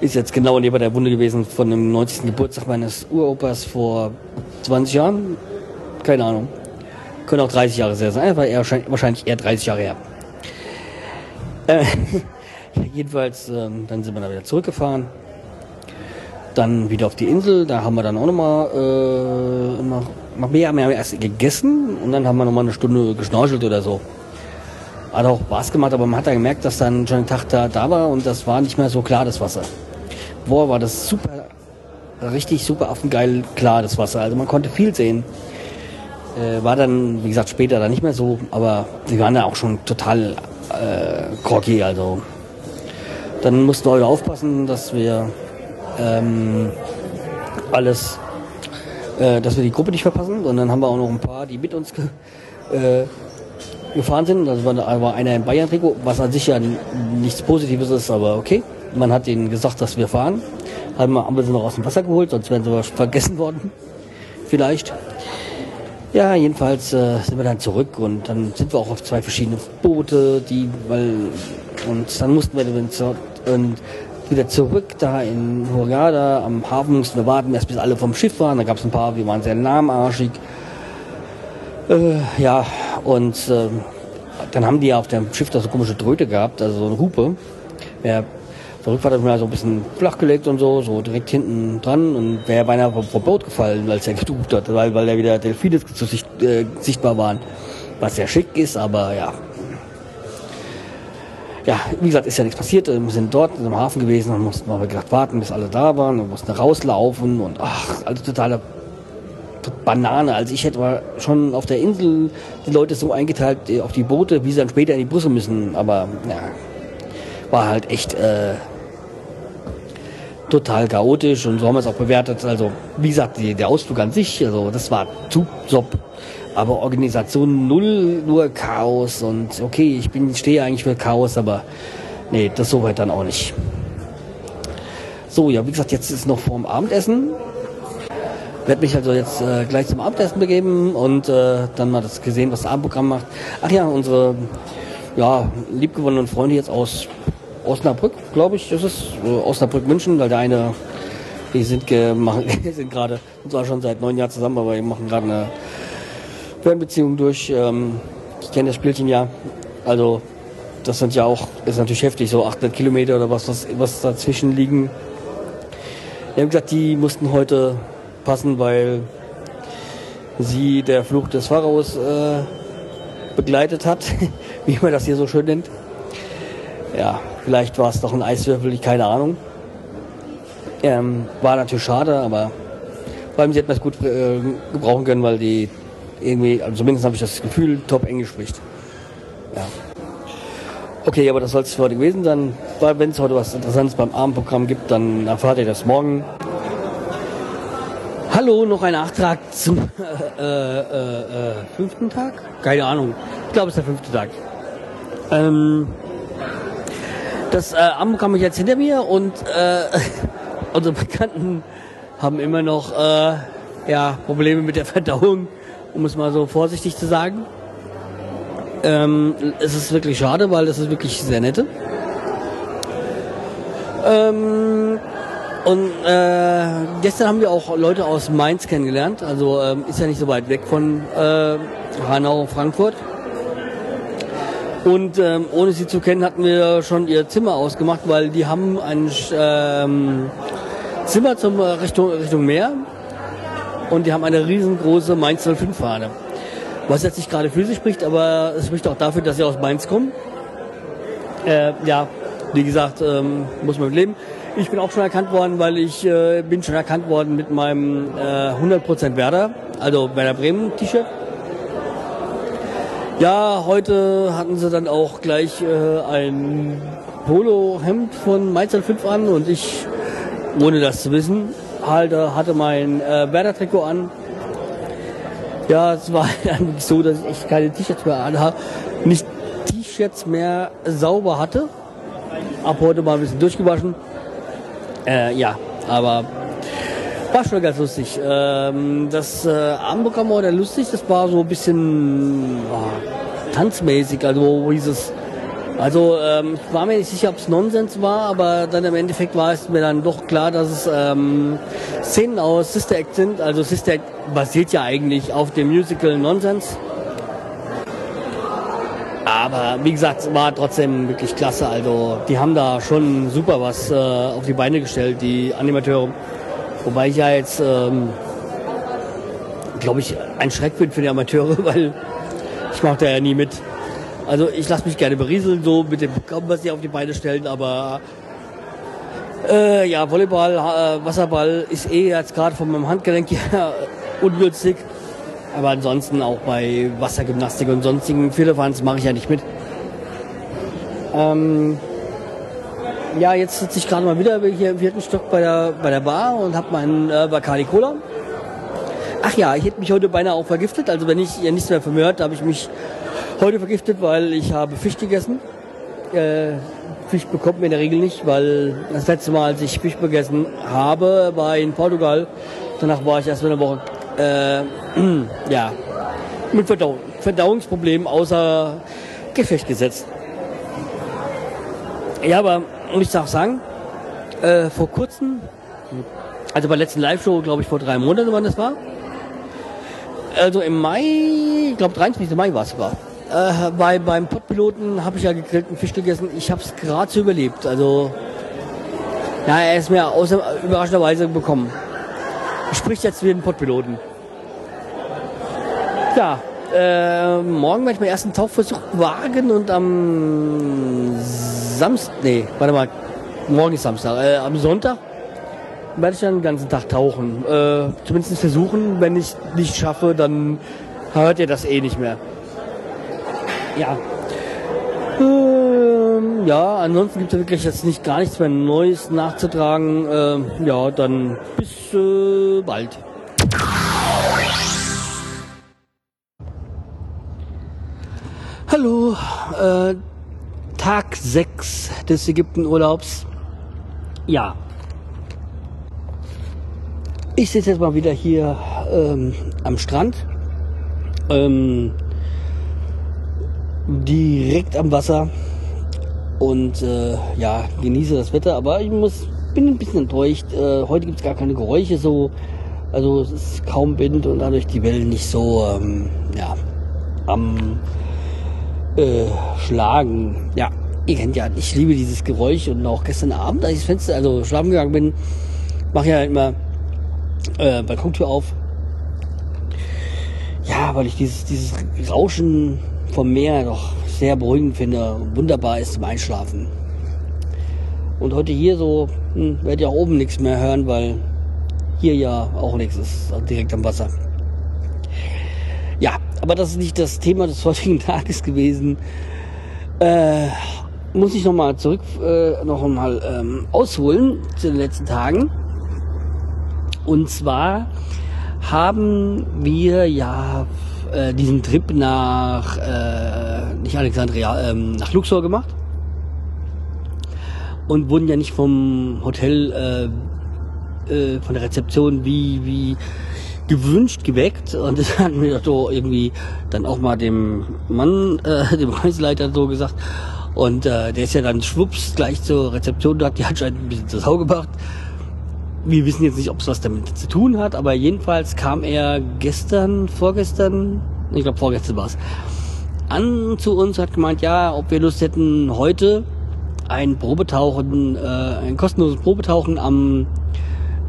Ist jetzt genau neben der Wunde gewesen von dem 90. Geburtstag meines Uropas vor 20 Jahren. Keine Ahnung. Können auch 30 Jahre sehr sein, aber eher, wahrscheinlich eher 30 Jahre her. Äh, jedenfalls, äh, dann sind wir da wieder zurückgefahren. Dann wieder auf die Insel, da haben wir dann auch nochmal äh, noch mehr, mehr erst gegessen und dann haben wir nochmal eine Stunde geschnorchelt oder so. Hat auch Spaß gemacht, aber man hat dann gemerkt, dass dann schon ein Tag da, da war und das war nicht mehr so klar, das Wasser. Boah, war das super, richtig super affengeil klar, das Wasser. Also man konnte viel sehen. Äh, war dann, wie gesagt, später dann nicht mehr so, aber sie waren da auch schon total äh, groggy, also. Dann mussten wir aufpassen, dass wir ähm, alles, äh, dass wir die Gruppe nicht verpassen. Und dann haben wir auch noch ein paar, die mit uns ge äh, gefahren sind. Das war, war einer im Bayern-Trikot, was an sich ja nichts Positives ist, aber okay. Man hat ihnen gesagt, dass wir fahren. Haben wir, sie noch aus dem Wasser geholt, sonst wären sie vergessen worden. Vielleicht. Ja, jedenfalls äh, sind wir dann zurück und dann sind wir auch auf zwei verschiedene Boote, die, weil, und dann mussten wir zu, und wieder zurück da in Hurghada am Hafen mussten wir warten, erst bis alle vom Schiff waren. Da gab es ein paar, wir waren sehr lahmarschig. Äh, ja, und äh, dann haben die ja auf dem Schiff da so komische Dröte gehabt, also so eine Hupe. Ja, der Rückfahrt hat mir so ein bisschen flachgelegt und so, so direkt hinten dran und wäre beinahe vom, Boot gefallen, als er gedubt hat, weil, weil da wieder Delfine äh, sichtbar waren. Was sehr schick ist, aber ja. Ja, wie gesagt, ist ja nichts passiert. Wir sind dort im Hafen gewesen und mussten mal gedacht warten, bis alle da waren und mussten rauslaufen und ach, also totaler Banane. Also ich hätte schon auf der Insel die Leute so eingeteilt auf die Boote, wie sie dann später in die Busse müssen. Aber ja, war halt echt äh, total chaotisch und so haben wir es auch bewertet. Also wie gesagt, die, der Ausflug an sich, also das war zu top. Aber Organisation null, nur Chaos und okay, ich bin stehe eigentlich für Chaos, aber nee, das so weit dann auch nicht. So, ja, wie gesagt, jetzt ist noch vorm Abendessen werde mich also jetzt äh, gleich zum Abendessen begeben und äh, dann mal das gesehen, was das Abendprogramm macht. Ach ja, unsere ja, liebgewonnenen Freunde jetzt aus Osnabrück, glaube ich, ist es. Äh, Osnabrück München, weil der eine, die sind, machen, sind gerade, und zwar schon seit neun Jahren zusammen, aber wir machen gerade eine Fernbeziehung durch. Ähm, ich kenne das Spielchen ja. Also das sind ja auch, ist natürlich heftig, so 800 Kilometer oder was, was, was dazwischen liegen. Wir haben gesagt, die mussten heute passen, weil sie der Fluch des Pharaos äh, begleitet hat, wie man das hier so schön nennt. Ja, vielleicht war es doch ein Eiswürfel, ich keine Ahnung. Ähm, war natürlich schade, aber vor allem sie hätten das gut äh, gebrauchen können, weil die irgendwie, also zumindest habe ich das Gefühl, top Englisch spricht. Ja. Okay, aber das soll es für heute gewesen sein. Wenn es heute was Interessantes beim Abendprogramm gibt, dann erfahrt ihr das morgen. Hallo, noch ein Nachtrag zum äh, äh, äh, fünften Tag? Keine Ahnung. Ich glaube, es ist der fünfte Tag. Ähm, das äh, kam ich jetzt hinter mir und äh, unsere Bekannten haben immer noch äh, ja, Probleme mit der Verdauung, um es mal so vorsichtig zu sagen. Ähm, es ist wirklich schade, weil das ist wirklich sehr nette. Ähm, und äh, gestern haben wir auch Leute aus Mainz kennengelernt. Also ähm, ist ja nicht so weit weg von äh, Hanau, Frankfurt. Und ähm, ohne sie zu kennen, hatten wir schon ihr Zimmer ausgemacht, weil die haben ein ähm, Zimmer zum äh, Richtung, Richtung Meer und die haben eine riesengroße Mainz 05 Fahne. Was jetzt nicht gerade für sie spricht, aber es spricht auch dafür, dass sie aus Mainz kommen. Äh, ja, wie gesagt, ähm, muss man leben. Ich bin auch schon erkannt worden, weil ich äh, bin schon erkannt worden mit meinem äh, 100% Werder, also Werder Bremen T-Shirt. Ja, heute hatten sie dann auch gleich äh, ein Polo-Hemd von Mainz 5 an und ich ohne das zu wissen. Halt, äh, hatte mein äh, Werder-Trikot an. Ja, es war dann so, dass ich keine T-Shirts mehr anhabe. Nicht T-Shirts mehr sauber hatte. Ab heute mal ein bisschen durchgewaschen. Äh, ja, aber war schon ganz lustig. Ähm, das äh, Abendprogramm war dann lustig, das war so ein bisschen oh, tanzmäßig, also wo hieß es. Also ähm, ich war mir nicht sicher, ob es Nonsens war, aber dann im Endeffekt war es mir dann doch klar, dass es ähm, Szenen aus Sister Act sind. Also Sister Act basiert ja eigentlich auf dem Musical Nonsens. Aber wie gesagt, war trotzdem wirklich klasse. Also die haben da schon super was äh, auf die Beine gestellt, die Animateure. Wobei ich ja jetzt, ähm, glaube ich, ein Schreck bin für die Amateure, weil ich mache da ja nie mit. Also ich lasse mich gerne berieseln, so mit dem Programm, was sie auf die Beine stellen, aber äh, ja, Volleyball, äh, Wasserball ist eh jetzt gerade von meinem Handgelenk her ungünstig. Aber ansonsten auch bei Wassergymnastik und sonstigen Viertelfanz mache ich ja nicht mit. Ähm, ja, jetzt sitze ich gerade mal wieder hier im vierten Stock bei der, bei der Bar und habe meinen äh, Bacardi Cola. Ach ja, ich hätte mich heute beinahe auch vergiftet. Also wenn ich ihr nichts mehr von habe ich mich heute vergiftet, weil ich habe Fisch gegessen. Äh, Fisch bekommt man in der Regel nicht, weil das letzte Mal, als ich Fisch gegessen habe, war in Portugal. Danach war ich erst eine Woche äh, ja, mit Verdauung, Verdauungsproblemen außer Gefecht gesetzt. Ja, aber muss ich auch sagen, äh, vor kurzem, also bei der letzten Live-Show, glaube ich, vor drei Monaten, wann das war. Also im Mai, ich glaube 23. Mai war es war. Äh, bei, beim Pottpiloten habe ich ja gegrillten Fisch gegessen. Ich habe es gerade so überlebt. Also, ja, er ist mir außer, überraschenderweise bekommen. Spricht jetzt wie ein Pottpiloten. Ja, äh, morgen werde ich meinen ersten Tauchversuch wagen und am Samstag, nee, warte mal, morgen ist Samstag, äh, am Sonntag werde ich dann den ganzen Tag tauchen. Äh, zumindest versuchen, wenn ich nicht schaffe, dann hört ihr das eh nicht mehr. Ja. Ähm, ja, ansonsten gibt es wirklich jetzt nicht gar nichts mehr Neues nachzutragen. Ähm, ja, dann bis äh, bald. Hallo, äh, Tag 6 des Ägyptenurlaubs. Ja. Ich sitze jetzt mal wieder hier ähm, am Strand. Ähm, direkt am Wasser. Und äh, ja, genieße das Wetter. Aber ich muss, bin ein bisschen enttäuscht. Äh, heute gibt es gar keine Geräusche so. Also es ist kaum Wind und dadurch die Wellen nicht so ähm, ja, am äh, schlagen. Ja, ihr kennt ja, ich liebe dieses Geräusch und auch gestern Abend, als ich das Fenster, also schlafen gegangen bin, mache ja immer äh, Balkontür auf. Ja, weil ich dieses, dieses Rauschen vom Meer doch sehr beruhigend finde, wunderbar ist zum Einschlafen. Und heute hier so, hm, werdet ihr auch oben nichts mehr hören, weil hier ja auch nichts ist, also direkt am Wasser. Ja, aber das ist nicht das Thema des heutigen Tages gewesen. Äh, muss ich nochmal zurück, äh, noch mal ähm, ausholen zu den letzten Tagen. Und zwar haben wir ja äh, diesen Trip nach, äh, nicht Alexandria, ähm, nach Luxor gemacht. Und wurden ja nicht vom Hotel, äh, äh, von der Rezeption wie, wie gewünscht geweckt und das hat mir doch irgendwie dann auch mal dem Mann, äh, dem Reiseleiter so gesagt. Und äh, der ist ja dann schwupps gleich zur Rezeption, da hat die anscheinend ein bisschen zur Sau gebracht. Wir wissen jetzt nicht, ob es was damit zu tun hat, aber jedenfalls kam er gestern, vorgestern, ich glaube vorgestern war es, an zu uns, hat gemeint, ja, ob wir Lust hätten, heute ein Probetauchen, äh, ein kostenloses Probetauchen am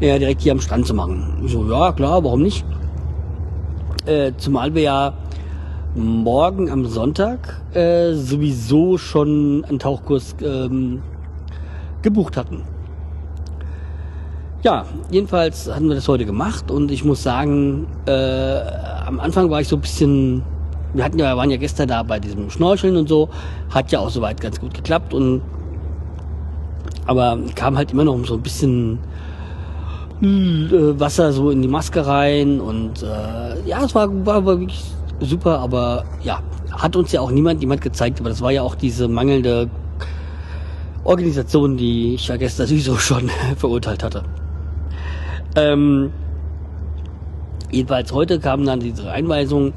ja, direkt hier am Strand zu machen. Ich so, ja klar, warum nicht? Äh, zumal wir ja morgen am Sonntag äh, sowieso schon einen Tauchkurs ähm, gebucht hatten. Ja, jedenfalls hatten wir das heute gemacht und ich muss sagen, äh, am Anfang war ich so ein bisschen, wir hatten ja, waren ja gestern da bei diesem Schnorcheln und so, hat ja auch soweit ganz gut geklappt und aber kam halt immer noch so ein bisschen äh, Wasser so in die Maske rein und äh, ja, es war, war, war wirklich super, aber ja, hat uns ja auch niemand jemand gezeigt, aber das war ja auch diese mangelnde Organisation, die ich ja gestern sowieso schon verurteilt hatte. Ähm, jedenfalls heute kam dann diese Einweisung.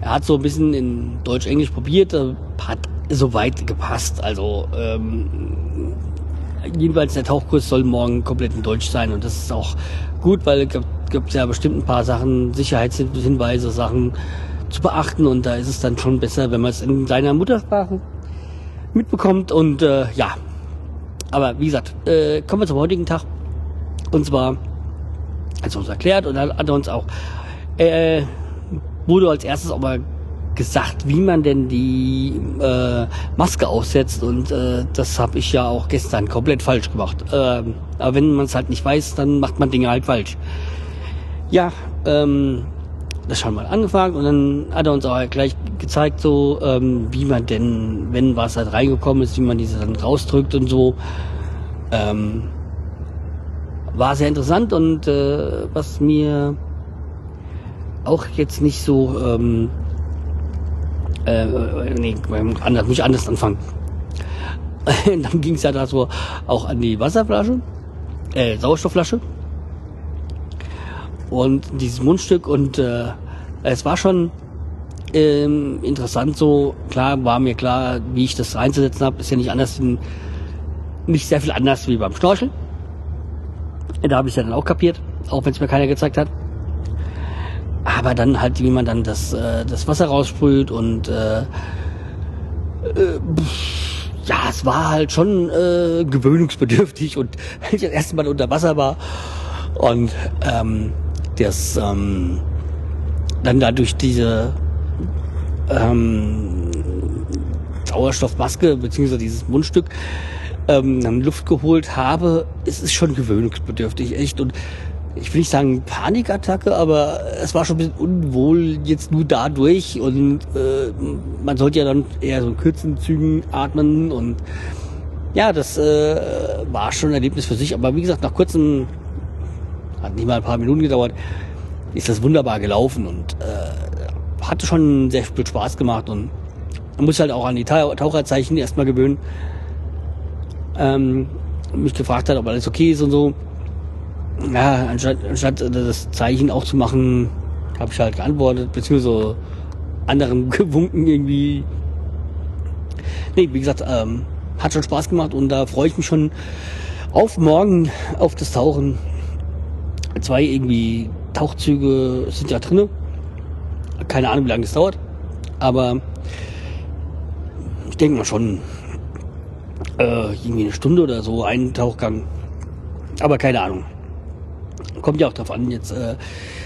Er hat so ein bisschen in Deutsch-Englisch probiert, äh, hat soweit gepasst. Also ähm, jedenfalls der Tauchkurs soll morgen komplett in Deutsch sein und das ist auch gut, weil es gibt, ja bestimmt ein paar Sachen, Sicherheitshinweise, Sachen zu beachten und da ist es dann schon besser, wenn man es in seiner Muttersprache mitbekommt und äh, ja. Aber wie gesagt, äh, kommen wir zum heutigen Tag und zwar hat uns erklärt und dann hat er uns auch äh, wurde als erstes mal gesagt, wie man denn die äh, Maske aufsetzt und äh, das habe ich ja auch gestern komplett falsch gemacht. Äh, aber wenn man es halt nicht weiß, dann macht man Dinge halt falsch. Ja, ähm, das schon mal angefangen und dann hat er uns auch gleich gezeigt, so ähm, wie man denn, wenn was halt reingekommen ist, wie man diese dann rausdrückt und so. Ähm, war sehr interessant und äh, was mir auch jetzt nicht so ähm, äh, nee, anders, muss ich anders anfangen. dann ging es ja da so auch an die Wasserflasche, äh, Sauerstoffflasche und dieses Mundstück und äh, es war schon ähm, interessant so, klar war mir klar, wie ich das reinzusetzen habe, ist ja nicht anders, nicht sehr viel anders wie beim Schnorcheln. Da habe ich ja dann auch kapiert, auch wenn es mir keiner gezeigt hat. Aber dann halt, wie man dann das, äh, das Wasser raussprüht und äh, äh, ja, es war halt schon äh, gewöhnungsbedürftig und ich das erste Mal unter Wasser war und ähm, das ähm, dann dadurch diese ähm, Sauerstoffmaske beziehungsweise dieses Mundstück ähm, Luft geholt habe, ist es schon gewöhnungsbedürftig, echt. Und ich will nicht sagen Panikattacke, aber es war schon ein bisschen unwohl jetzt nur dadurch. Und äh, man sollte ja dann eher so in kürzen Zügen atmen. Und ja, das äh, war schon ein Erlebnis für sich, aber wie gesagt, nach kurzem, hat nicht mal ein paar Minuten gedauert, ist das wunderbar gelaufen. Und äh, hatte schon sehr viel Spaß gemacht. Und man muss halt auch an die Taucherzeichen erstmal gewöhnen. Ähm, mich gefragt hat, ob alles okay ist und so ja, anstatt, anstatt das Zeichen auch zu machen, habe ich halt geantwortet, beziehungsweise anderen gewunken irgendwie. Nee, wie gesagt, ähm, hat schon Spaß gemacht und da freue ich mich schon auf morgen, auf das Tauchen. Zwei irgendwie Tauchzüge sind ja drinne. Keine Ahnung, wie lange das dauert. Aber ich denke mal schon äh, irgendwie eine Stunde oder so, einen Tauchgang. Aber keine Ahnung. Kommt ja auch darauf an, jetzt, äh,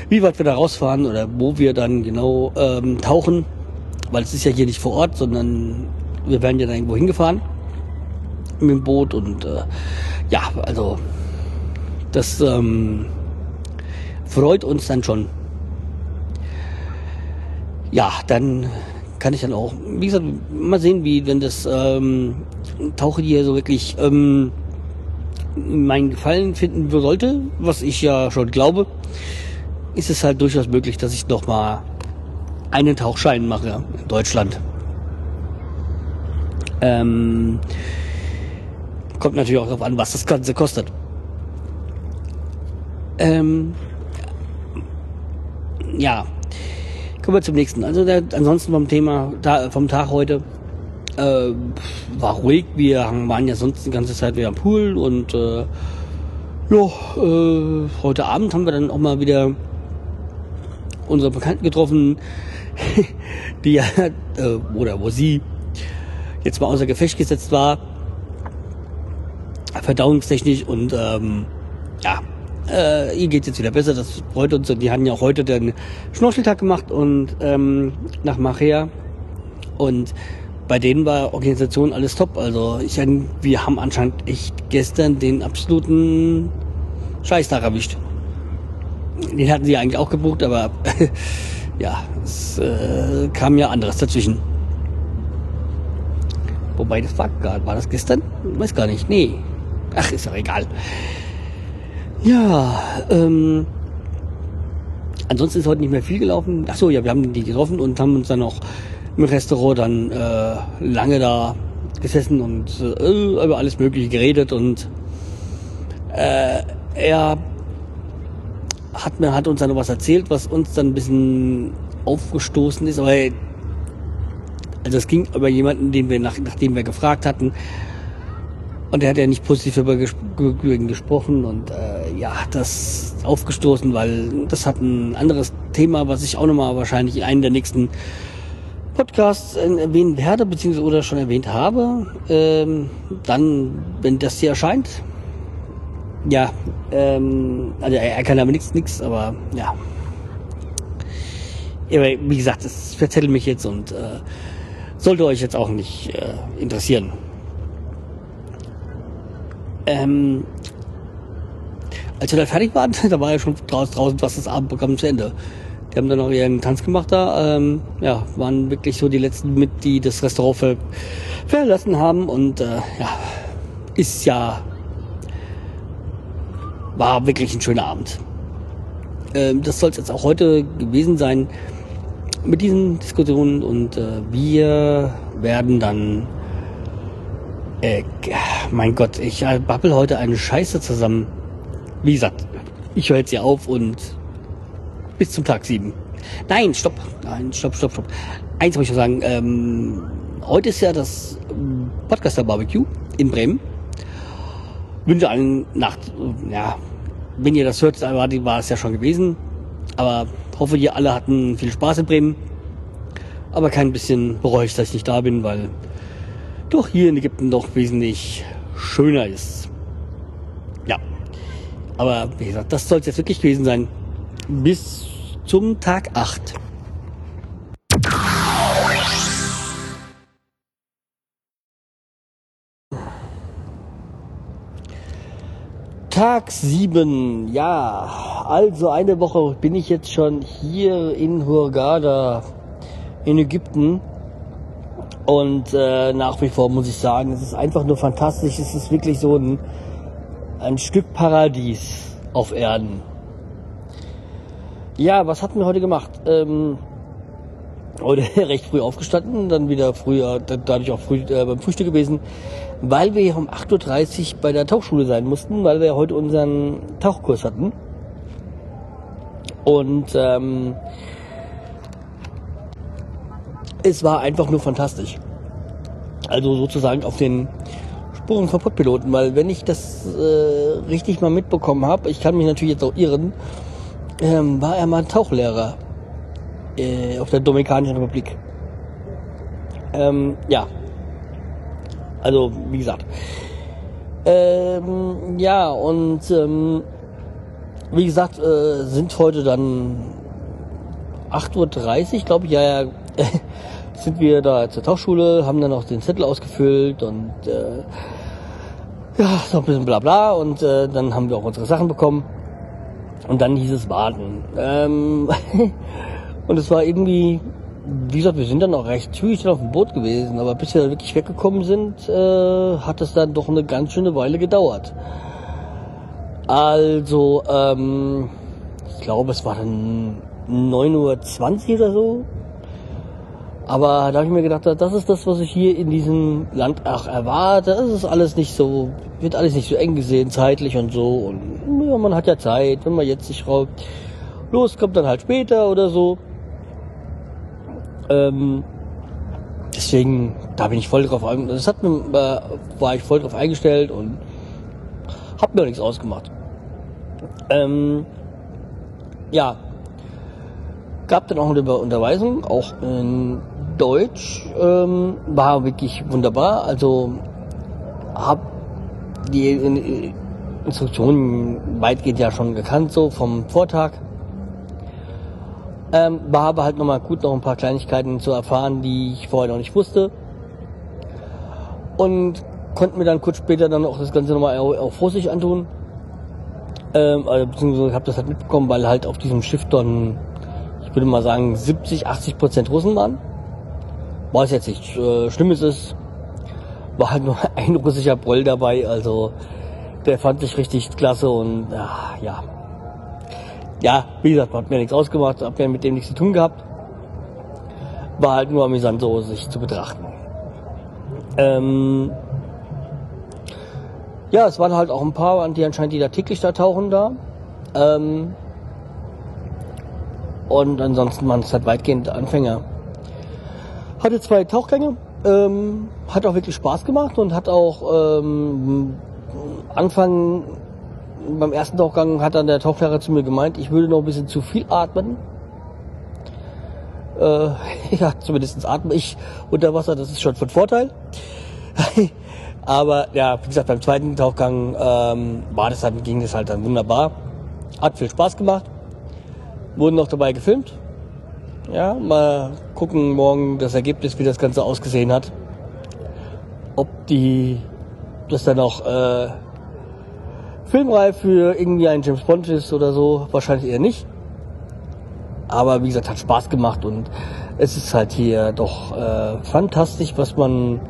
wie weit wir da rausfahren oder wo wir dann genau ähm, tauchen. Weil es ist ja hier nicht vor Ort, sondern wir werden ja da irgendwo hingefahren mit dem Boot und äh, ja, also das ähm, freut uns dann schon. Ja, dann kann ich dann auch, wie gesagt, mal sehen, wie wenn das ähm, Tauchen hier so wirklich ähm, mein Gefallen finden sollte, was ich ja schon glaube, ist es halt durchaus möglich, dass ich noch mal einen Tauchschein mache in Deutschland. Ähm, kommt natürlich auch darauf an, was das Ganze kostet. Ähm, ja, kommen wir zum nächsten. Also der, ansonsten vom Thema vom Tag heute äh, war ruhig. Wir waren ja sonst die ganze Zeit wieder am Pool und äh, ja, äh, heute Abend haben wir dann auch mal wieder unsere Bekannten getroffen, die ja, äh, oder wo sie jetzt mal außer Gefecht gesetzt war, verdauungstechnisch und ähm, ja, äh, ihr geht jetzt wieder besser, das freut uns und die hatten ja auch heute den Schnorcheltag gemacht und ähm, nach Machea und bei denen war Organisation alles top. Also ich, wir haben anscheinend echt gestern den absoluten Scheißtag erwischt. Den hatten sie eigentlich auch gebucht, aber ja, es äh, kam ja anderes dazwischen. Wobei das war, war das gestern? Weiß gar nicht. Nee. Ach, ist doch egal. Ja, ähm, ansonsten ist heute nicht mehr viel gelaufen. Ach so, ja, wir haben die getroffen und haben uns dann auch im Restaurant dann äh, lange da gesessen und äh, über alles Mögliche geredet und äh, er hat mir hat uns dann was erzählt, was uns dann ein bisschen aufgestoßen ist, aber also es ging über jemanden, den wir nach, nachdem wir gefragt hatten, und er hat ja nicht positiv über ihn gesprochen und äh, ja, das aufgestoßen, weil das hat ein anderes Thema, was ich auch nochmal wahrscheinlich in einem der nächsten Podcasts erwähnen werde, beziehungsweise oder schon erwähnt habe. Ähm, dann, wenn das hier erscheint, ja, ähm, also er, kann aber nichts, nichts, aber ja. Aber wie gesagt, das verzettelt mich jetzt und äh, sollte euch jetzt auch nicht äh, interessieren. Ähm, als wir da fertig waren, da war ja schon draußen, draußen fast das Abendprogramm zu Ende. Die haben dann noch ihren Tanz gemacht da. Ähm, ja, waren wirklich so die letzten mit, die das Restaurant ver verlassen haben. Und äh, ja, ist ja, war wirklich ein schöner Abend. Ähm, das soll es jetzt auch heute gewesen sein mit diesen Diskussionen. Und äh, wir werden dann äh, mein Gott, ich babbel heute eine Scheiße zusammen. Wie gesagt, ich höre jetzt hier auf und bis zum Tag 7. Nein, stopp. Nein, stopp, stopp, stopp. Eins muss ich noch sagen. Ähm, heute ist ja das ähm, Podcaster Barbecue in Bremen. Wünsche allen Nacht, ja, wenn ihr das hört, war es ja schon gewesen. Aber hoffe, ihr alle hatten viel Spaß in Bremen. Aber kein bisschen bereue ich, dass ich nicht da bin, weil doch hier in Ägypten doch wesentlich schöner ist. Ja. Aber wie gesagt, das soll es jetzt wirklich gewesen sein. Bis zum Tag 8. Tag 7, ja, also eine Woche bin ich jetzt schon hier in Hurghada in Ägypten und äh, nach wie vor muss ich sagen, es ist einfach nur fantastisch. Es ist wirklich so ein, ein Stück Paradies auf Erden. Ja, was hatten wir heute gemacht? Ähm, heute recht früh aufgestanden, dann wieder früher, dadurch auch früh äh, beim Frühstück gewesen, weil wir um 8.30 Uhr bei der Tauchschule sein mussten, weil wir heute unseren Tauchkurs hatten. Und ähm, es war einfach nur fantastisch. Also sozusagen auf den Spuren vom Podpiloten, weil wenn ich das äh, richtig mal mitbekommen habe, ich kann mich natürlich jetzt auch irren, ähm, war er mal Tauchlehrer äh, auf der Dominikanischen Republik. Ähm, ja. Also, wie gesagt. Ähm, ja, und ähm, wie gesagt, äh, sind heute dann 8.30 Uhr, glaube ich, ja, ja, sind wir da zur Tauchschule, haben dann noch den Zettel ausgefüllt und äh, ja, so ein bisschen bla bla und äh, dann haben wir auch unsere Sachen bekommen und dann hieß es warten. Ähm, und es war irgendwie, wie gesagt, wir sind dann auch recht zügig auf dem Boot gewesen, aber bis wir wirklich weggekommen sind, äh, hat es dann doch eine ganz schöne Weile gedauert. Also, ähm, ich glaube, es war dann 9.20 Uhr oder so, aber da habe ich mir gedacht, das ist das, was ich hier in diesem Land auch erwarte. Es ist alles nicht so, wird alles nicht so eng gesehen, zeitlich und so. Und ja, man hat ja Zeit, wenn man jetzt sich raubt. Los, kommt dann halt später oder so. Ähm, deswegen, da bin ich voll drauf eingestellt. Das hat mir, äh, war ich voll drauf eingestellt und hab mir auch nichts ausgemacht. Ähm, ja, gab dann auch eine Unterweisung, auch in Deutsch ähm, war wirklich wunderbar. Also habe die Instruktionen weitgehend ja schon gekannt, so vom Vortag. Ähm, war aber halt nochmal gut, noch ein paar Kleinigkeiten zu erfahren, die ich vorher noch nicht wusste. Und konnte mir dann kurz später dann auch das Ganze nochmal auf Russisch antun. Ähm, also, beziehungsweise habe das halt mitbekommen, weil halt auf diesem Schiff dann, ich würde mal sagen, 70, 80 Prozent Russen waren was jetzt nicht äh, Schlimmes ist, war halt nur ein russischer Broll dabei, also der fand sich richtig klasse und ach, ja. Ja, wie gesagt, hat mir nichts ausgemacht, hab mir mit dem nichts zu tun gehabt. War halt nur amüsant, so sich zu betrachten. Ähm, ja, es waren halt auch ein paar, die anscheinend die da täglich da tauchen da. Ähm, und ansonsten waren es halt weitgehend Anfänger. Hatte zwei Tauchgänge, ähm, hat auch wirklich Spaß gemacht und hat auch ähm, Anfang beim ersten Tauchgang hat dann der Tauchlehrer zu mir gemeint, ich würde noch ein bisschen zu viel atmen. Äh, ja, zumindest atme ich unter Wasser, das ist schon von Vorteil. Aber ja, wie gesagt, beim zweiten Tauchgang ähm, war das dann, ging das halt dann wunderbar. Hat viel Spaß gemacht. Wurden noch dabei gefilmt. Ja, mal gucken morgen das Ergebnis, wie das Ganze ausgesehen hat. Ob die das dann auch äh, filmreif für irgendwie einen James Bond ist oder so, wahrscheinlich eher nicht. Aber wie gesagt, hat Spaß gemacht und es ist halt hier doch äh, fantastisch, was man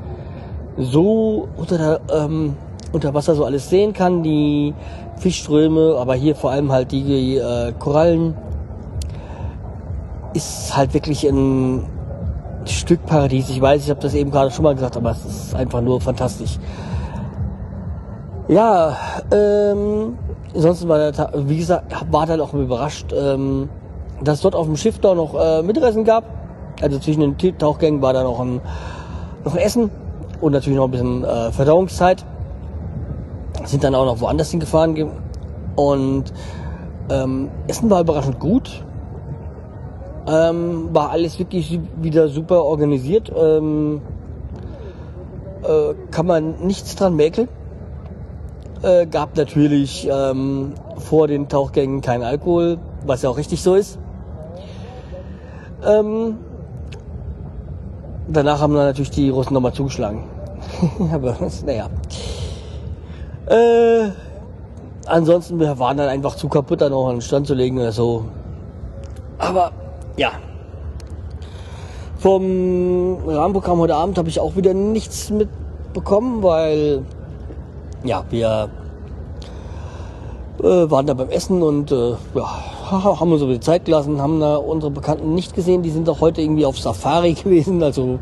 so unter, der, ähm, unter Wasser so alles sehen kann. Die Fischströme, aber hier vor allem halt die äh, Korallen. Ist halt wirklich ein Stück Paradies. Ich weiß, ich habe das eben gerade schon mal gesagt, aber es ist einfach nur fantastisch. Ja, ähm, ansonsten war der wie gesagt, war dann auch überrascht, ähm, dass es dort auf dem Schiff da noch äh, Mittagessen gab. Also zwischen den Tauchgängen war da noch ein, noch ein Essen und natürlich noch ein bisschen äh, Verdauungszeit. Sind dann auch noch woanders hingefahren und ähm, Essen war überraschend gut. Ähm, war alles wirklich wieder super organisiert. Ähm, äh, kann man nichts dran mäkeln. Äh, gab natürlich ähm, vor den Tauchgängen kein Alkohol, was ja auch richtig so ist. Ähm, danach haben dann natürlich die Russen nochmal zugeschlagen. Aber naja. Äh, ansonsten wir waren dann einfach zu kaputt, da noch an den Stand zu legen oder so. Aber ja. Vom Rahmenprogramm heute Abend habe ich auch wieder nichts mitbekommen, weil ja, wir äh, waren da beim Essen und äh, ja, haben uns so die Zeit gelassen, haben da unsere Bekannten nicht gesehen. Die sind auch heute irgendwie auf Safari gewesen, also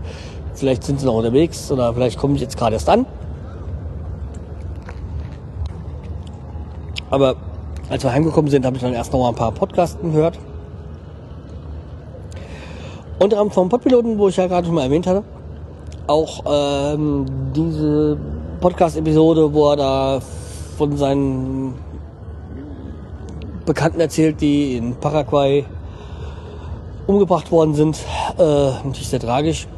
vielleicht sind sie noch unterwegs oder vielleicht kommen sie jetzt gerade erst an. Aber als wir heimgekommen sind, habe ich dann erst noch mal ein paar Podcasts gehört. Unter anderem vom Podpiloten, wo ich ja gerade schon mal erwähnt hatte. Auch ähm, diese Podcast-Episode, wo er da von seinen Bekannten erzählt, die in Paraguay umgebracht worden sind. Äh, natürlich sehr tragisch.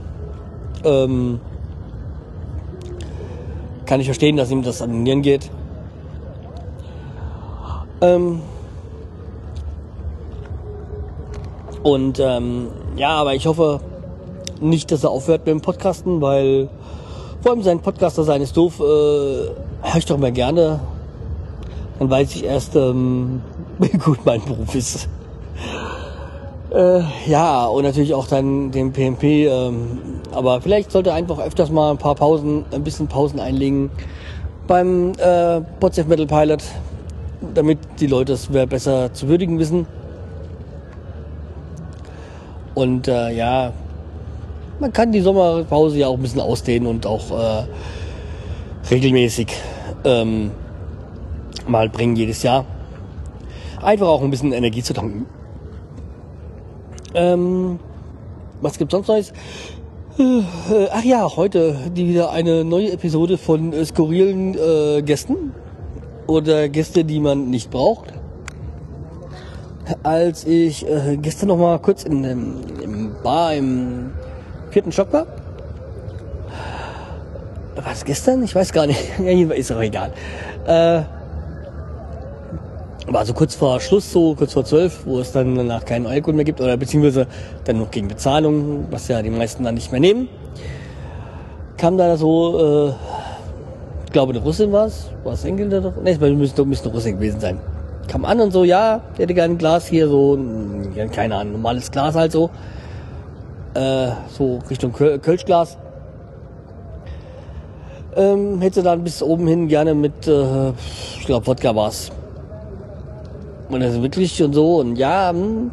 Ähm, kann ich verstehen, dass ihm das an den Nieren geht. Ähm, und ähm, ja, aber ich hoffe nicht, dass er aufhört mit dem Podcasten, weil vor allem sein Podcaster sein ist doof. Äh, höre ich doch mal gerne. Dann weiß ich erst, ähm, wie gut mein Beruf ist. Äh, ja, und natürlich auch dann den PMP. Ähm, aber vielleicht sollte er einfach öfters mal ein paar Pausen, ein bisschen Pausen einlegen beim äh, Potsdam Metal Pilot, damit die Leute es besser zu würdigen wissen. Und äh, ja, man kann die Sommerpause ja auch ein bisschen ausdehnen und auch äh, regelmäßig ähm, mal bringen jedes Jahr. Einfach auch ein bisschen Energie zu tanken. Ähm, was gibt's sonst Neues? Äh, ach ja, heute die wieder eine neue Episode von äh, skurrilen äh, Gästen oder Gäste, die man nicht braucht. Als ich äh, gestern noch mal kurz in dem im Bar im vierten Stock war. Was gestern? Ich weiß gar nicht. ist auch egal. Äh, war so kurz vor Schluss, so kurz vor zwölf, wo es dann danach keinen Alkohol mehr gibt oder beziehungsweise dann noch gegen Bezahlung, was ja die meisten dann nicht mehr nehmen. Kam da so, äh, ich glaube, eine Russin war es, war es Engländer doch? Ne, es müsste, müsste eine Russin gewesen sein. Kam an und so, ja, der hätte gerne ein Glas hier, so, keine Ahnung, normales Glas halt so. Äh, so Richtung Köl Kölschglas. ähm, hätte dann bis oben hin gerne mit, äh, ich glaube, Wodka war's. Und das ist wirklich und so und ja, hm,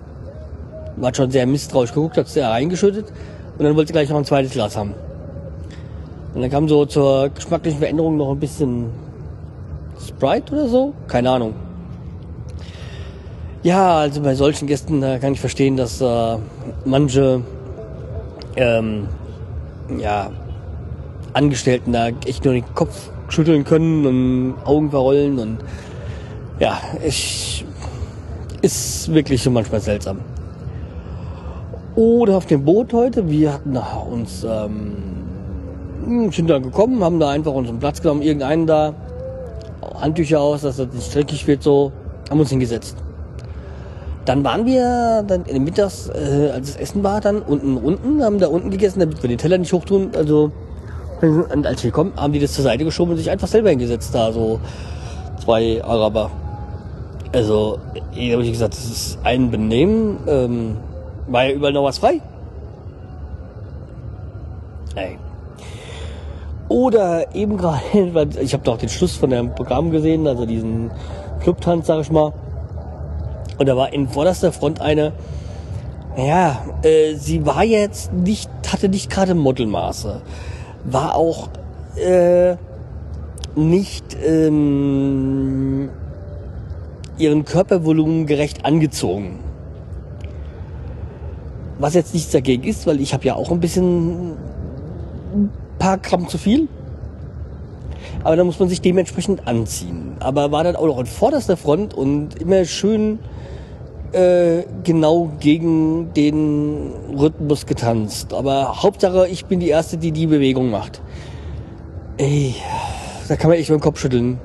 war schon sehr misstrauisch geguckt, hat sehr reingeschüttet und dann wollte sie gleich noch ein zweites Glas haben. Und dann kam so zur geschmacklichen Veränderung noch ein bisschen Sprite oder so, keine Ahnung. Ja, also bei solchen Gästen da kann ich verstehen, dass äh, manche ähm, ja, Angestellten da echt nur den Kopf schütteln können und Augen verrollen und ja, ich ist wirklich manchmal seltsam. Oder auf dem Boot heute, wir hatten uns ähm, sind da gekommen, haben da einfach unseren Platz genommen, irgendeinen da, Handtücher aus, dass das nicht dreckig wird, so, haben uns hingesetzt. Dann waren wir dann in den Mittags, äh, als das Essen war, dann unten unten, haben da unten gegessen, damit wir den Teller nicht hochtun. Also und als wir kommen, haben die das zur Seite geschoben und sich einfach selber hingesetzt da, so zwei Araber. Also, ich habe gesagt, das ist ein Benehmen. Ähm, war ja überall noch was frei. Ey. Oder eben gerade, ich habe doch den Schluss von dem Programm gesehen, also diesen Clubtanz, sag ich mal. Und da war in vorderster Front eine, ja, äh, sie war jetzt nicht, hatte nicht gerade Modelmaße war auch äh, nicht ähm, ihren Körpervolumen gerecht angezogen. Was jetzt nichts dagegen ist, weil ich habe ja auch ein bisschen ein paar Gramm zu viel. Aber da muss man sich dementsprechend anziehen. Aber war dann auch noch in vorderster Front und immer schön äh, genau gegen den Rhythmus getanzt. Aber Hauptsache, ich bin die Erste, die die Bewegung macht. Ey, da kann man echt den Kopf schütteln.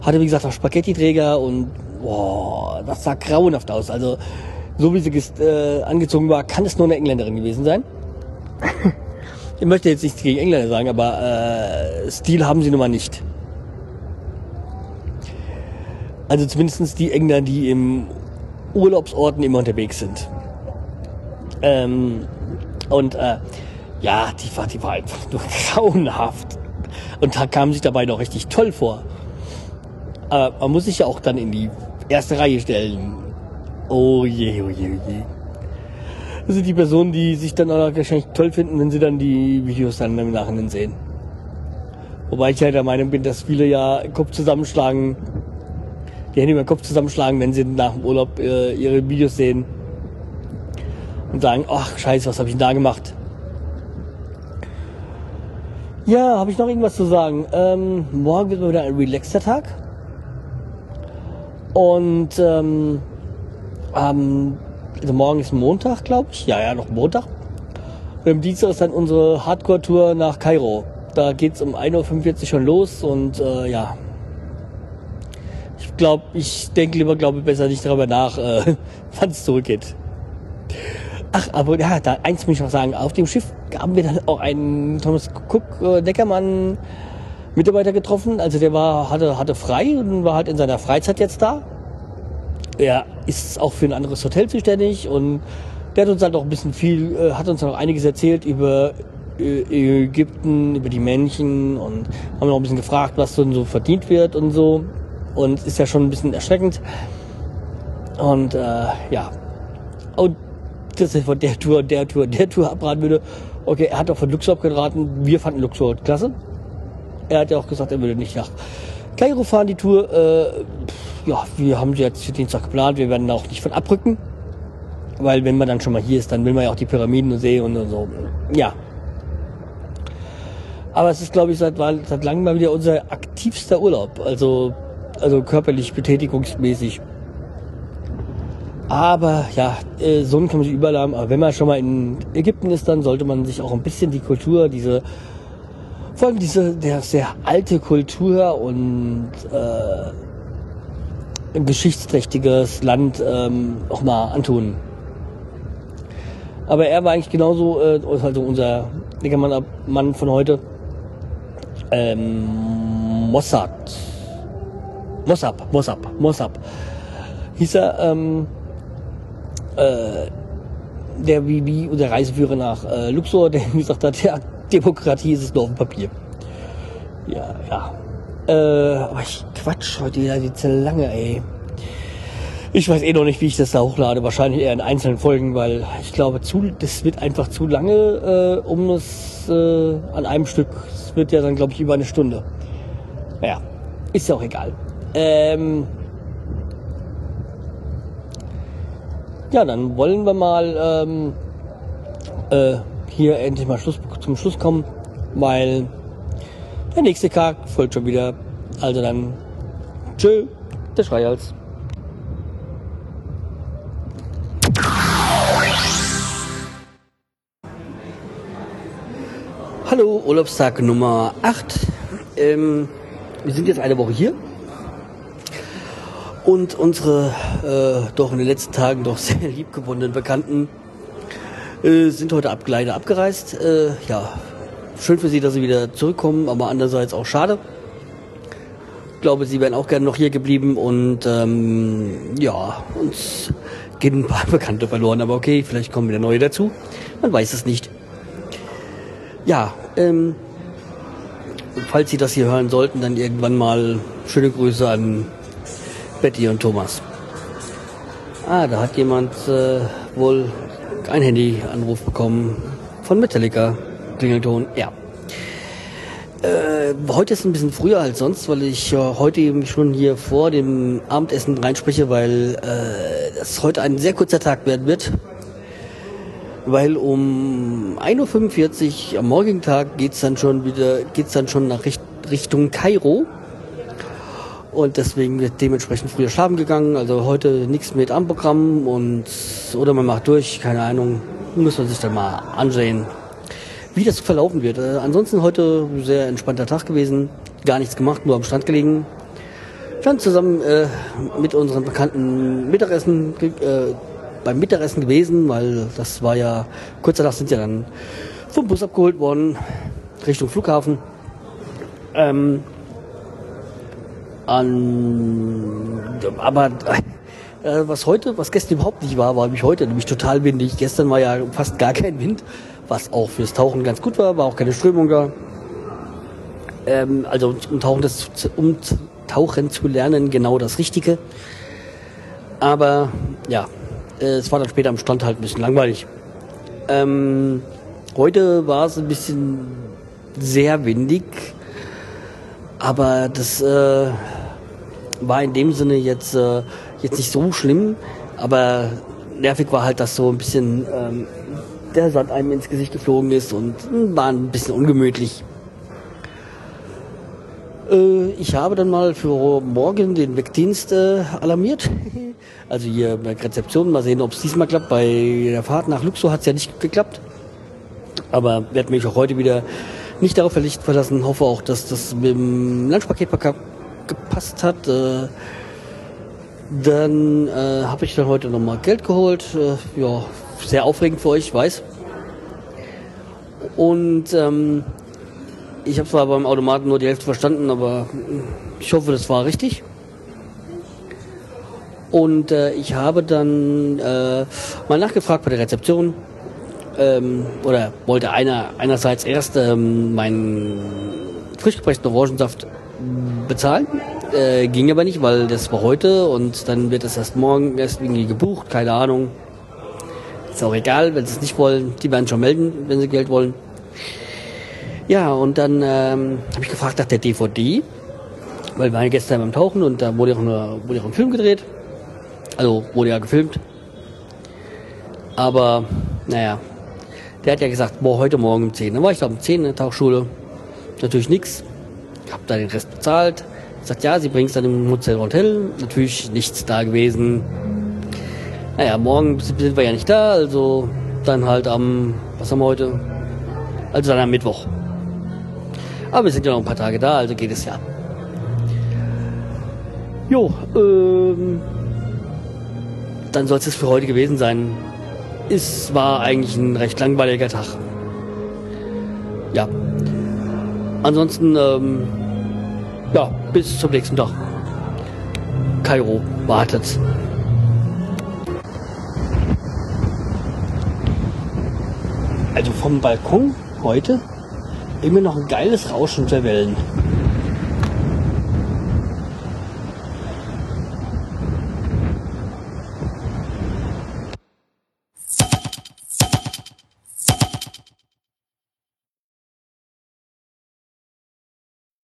Hatte, wie gesagt, auch Spaghetti-Träger und boah, das sah grauenhaft aus. Also, so wie sie äh, angezogen war, kann es nur eine Engländerin gewesen sein. ich möchte jetzt nichts gegen Engländer sagen, aber äh, Stil haben sie nun mal nicht. Also zumindest die Engländer, die im Urlaubsorten immer unterwegs sind. Ähm, und äh, ja, die war, die war einfach nur grauenhaft. Und da kam sich dabei noch richtig toll vor. Aber man muss sich ja auch dann in die erste Reihe stellen. Oh je, oh je, oh je. Das sind die Personen, die sich dann auch wahrscheinlich toll finden, wenn sie dann die Videos dann im Nachhinein sehen. Wobei ich halt der Meinung bin, dass viele ja Kopf zusammenschlagen, die Hände über den Kopf zusammenschlagen, wenn sie nach dem Urlaub äh, ihre Videos sehen und sagen, ach scheiße, was habe ich denn da gemacht? Ja, habe ich noch irgendwas zu sagen? Ähm, morgen wird mal wieder ein relaxter Tag. Und ähm, ähm, also morgen ist Montag, glaube ich. Ja, ja, noch Montag. Und am Dienstag ist dann unsere Hardcore-Tour nach Kairo. Da geht's um 1.45 Uhr schon los und äh, ja, glaube, ich denke lieber, glaube besser nicht darüber nach, äh, wann es zurückgeht. Ach, aber ja, da eins muss ich noch sagen. Auf dem Schiff haben wir dann auch einen Thomas Cook äh, Neckermann Mitarbeiter getroffen. Also der war, hatte, hatte frei und war halt in seiner Freizeit jetzt da. Er ist auch für ein anderes Hotel zuständig und der hat uns halt auch ein bisschen viel, äh, hat uns noch einiges erzählt über äh, Ägypten, über die Männchen und haben noch ein bisschen gefragt, was so verdient wird und so und ist ja schon ein bisschen erschreckend. Und äh, ja, und dass er von der Tour, der Tour, der Tour abraten würde. Okay, er hat auch von Luxor abgeraten. Wir fanden Luxor klasse. Er hat ja auch gesagt, er würde nicht nach Kairo fahren, die Tour. Äh, ja, wir haben sie jetzt für Dienstag geplant. Wir werden auch nicht von abrücken. Weil wenn man dann schon mal hier ist, dann will man ja auch die Pyramiden sehen und so. Ja. Aber es ist, glaube ich, seit, seit langem mal wieder unser aktivster Urlaub. Also also körperlich betätigungsmäßig. Aber ja, äh, Sonnen kann man sich überall haben. Aber wenn man schon mal in Ägypten ist, dann sollte man sich auch ein bisschen die Kultur, diese, vor allem diese der sehr alte Kultur und äh, geschichtsträchtiges Land ähm, auch mal antun. Aber er war eigentlich genauso, äh, also unser Mann, Mann von heute, ähm, Mossad Mossab, Mossab, Mossab. Hieß er, ähm, äh, der wie, wie unser Reiseführer nach äh, Luxor, der gesagt hat, ja, Demokratie ist es nur auf dem Papier. Ja, ja. Äh, aber ich quatsch heute wieder die zu lange, ey. Ich weiß eh noch nicht, wie ich das da hochlade. Wahrscheinlich eher in einzelnen Folgen, weil ich glaube, zu, das wird einfach zu lange, äh, um es äh, an einem Stück. Es wird ja dann, glaube ich, über eine Stunde. Naja, ist ja auch egal. Ähm, ja, dann wollen wir mal ähm, äh, hier endlich mal Schluss, zum Schluss kommen, weil der nächste Tag folgt schon wieder. Also dann, tschö, der Schreihals. Hallo, Urlaubstag Nummer 8. Ähm, wir sind jetzt eine Woche hier. Und unsere äh, doch in den letzten Tagen doch sehr liebgewonnenen Bekannten äh, sind heute ab, leider abgereist. Äh, ja, schön für sie, dass sie wieder zurückkommen, aber andererseits auch schade. Ich glaube, sie wären auch gerne noch hier geblieben und ähm, ja, uns gehen ein paar Bekannte verloren, aber okay, vielleicht kommen wieder neue dazu. Man weiß es nicht. Ja, ähm, falls Sie das hier hören sollten, dann irgendwann mal schöne Grüße an Betty und Thomas. Ah, da hat jemand äh, wohl ein Handyanruf bekommen von Metallica. Klingelton, ja. Äh, heute ist ein bisschen früher als sonst, weil ich äh, heute eben schon hier vor dem Abendessen reinspreche, weil äh, es heute ein sehr kurzer Tag werden wird weil um 1.45 Uhr am morgigen Tag geht's dann schon wieder, geht's dann schon nach Richt Richtung Kairo. Und deswegen wird dementsprechend früher schlafen gegangen. Also heute nichts mit am Programm und oder man macht durch, keine Ahnung. Muss man sich dann mal ansehen, wie das verlaufen wird. Äh, ansonsten heute sehr entspannter Tag gewesen. Gar nichts gemacht, nur am Strand gelegen. Dann zusammen äh, mit unseren bekannten Mittagessen äh, beim Mittagessen gewesen, weil das war ja, kurz danach sind ja dann vom Bus abgeholt worden, Richtung Flughafen. Ähm, an, aber äh, was heute, was gestern überhaupt nicht war, war nämlich heute nämlich total windig. Gestern war ja fast gar kein Wind, was auch fürs Tauchen ganz gut war, war auch keine Strömung da. Ähm, also um Tauchen, das, um Tauchen zu lernen, genau das Richtige. Aber ja, es war dann später am Strand halt ein bisschen langweilig. Ähm, heute war es ein bisschen sehr windig, aber das äh, war in dem Sinne jetzt, äh, jetzt nicht so schlimm, aber nervig war halt, dass so ein bisschen ähm, der Sand einem ins Gesicht geflogen ist und hm, war ein bisschen ungemütlich. Äh, ich habe dann mal für morgen den Wegdienst äh, alarmiert. Also hier bei Rezeption, mal sehen, ob es diesmal klappt. Bei der Fahrt nach Luxor hat es ja nicht geklappt. Aber werde mich auch heute wieder nicht darauf verlassen. Hoffe auch, dass das mit dem Lunchpaket gepasst hat. Äh, dann äh, habe ich dann heute nochmal Geld geholt. Äh, ja, sehr aufregend für euch, ich weiß. Und ähm, ich habe zwar beim Automaten nur die Hälfte verstanden, aber ich hoffe, das war richtig. Und äh, ich habe dann äh, mal nachgefragt bei der Rezeption ähm, oder wollte einer einerseits erst ähm, meinen frisch gepressten Orangensaft bezahlen. Äh, ging aber nicht, weil das war heute und dann wird es erst morgen erst irgendwie gebucht, keine Ahnung. Ist auch egal, wenn sie es nicht wollen, die werden schon melden, wenn sie Geld wollen. Ja, und dann ähm, habe ich gefragt nach der DVD, weil wir waren gestern beim Tauchen und da wurde auch, eine, wurde auch ein Film gedreht. Also wurde ja gefilmt. Aber, naja, der hat ja gesagt, boah, heute Morgen um 10. Dann war ich da um 10 in der Tauchschule. Natürlich nichts. Hab da den Rest bezahlt. Sagt, ja, sie bringt es dann im Hotel Hotel. Natürlich nichts da gewesen. Naja, morgen sind wir ja nicht da, also dann halt am, was haben wir heute? Also dann am Mittwoch. Aber wir sind ja noch ein paar Tage da, also geht es ja. Jo, ähm, dann soll es für heute gewesen sein. Es war eigentlich ein recht langweiliger Tag. Ja. Ansonsten, ähm, ja, bis zum nächsten Tag. Kairo wartet. Also vom Balkon heute immer noch ein geiles Rauschen der Wellen.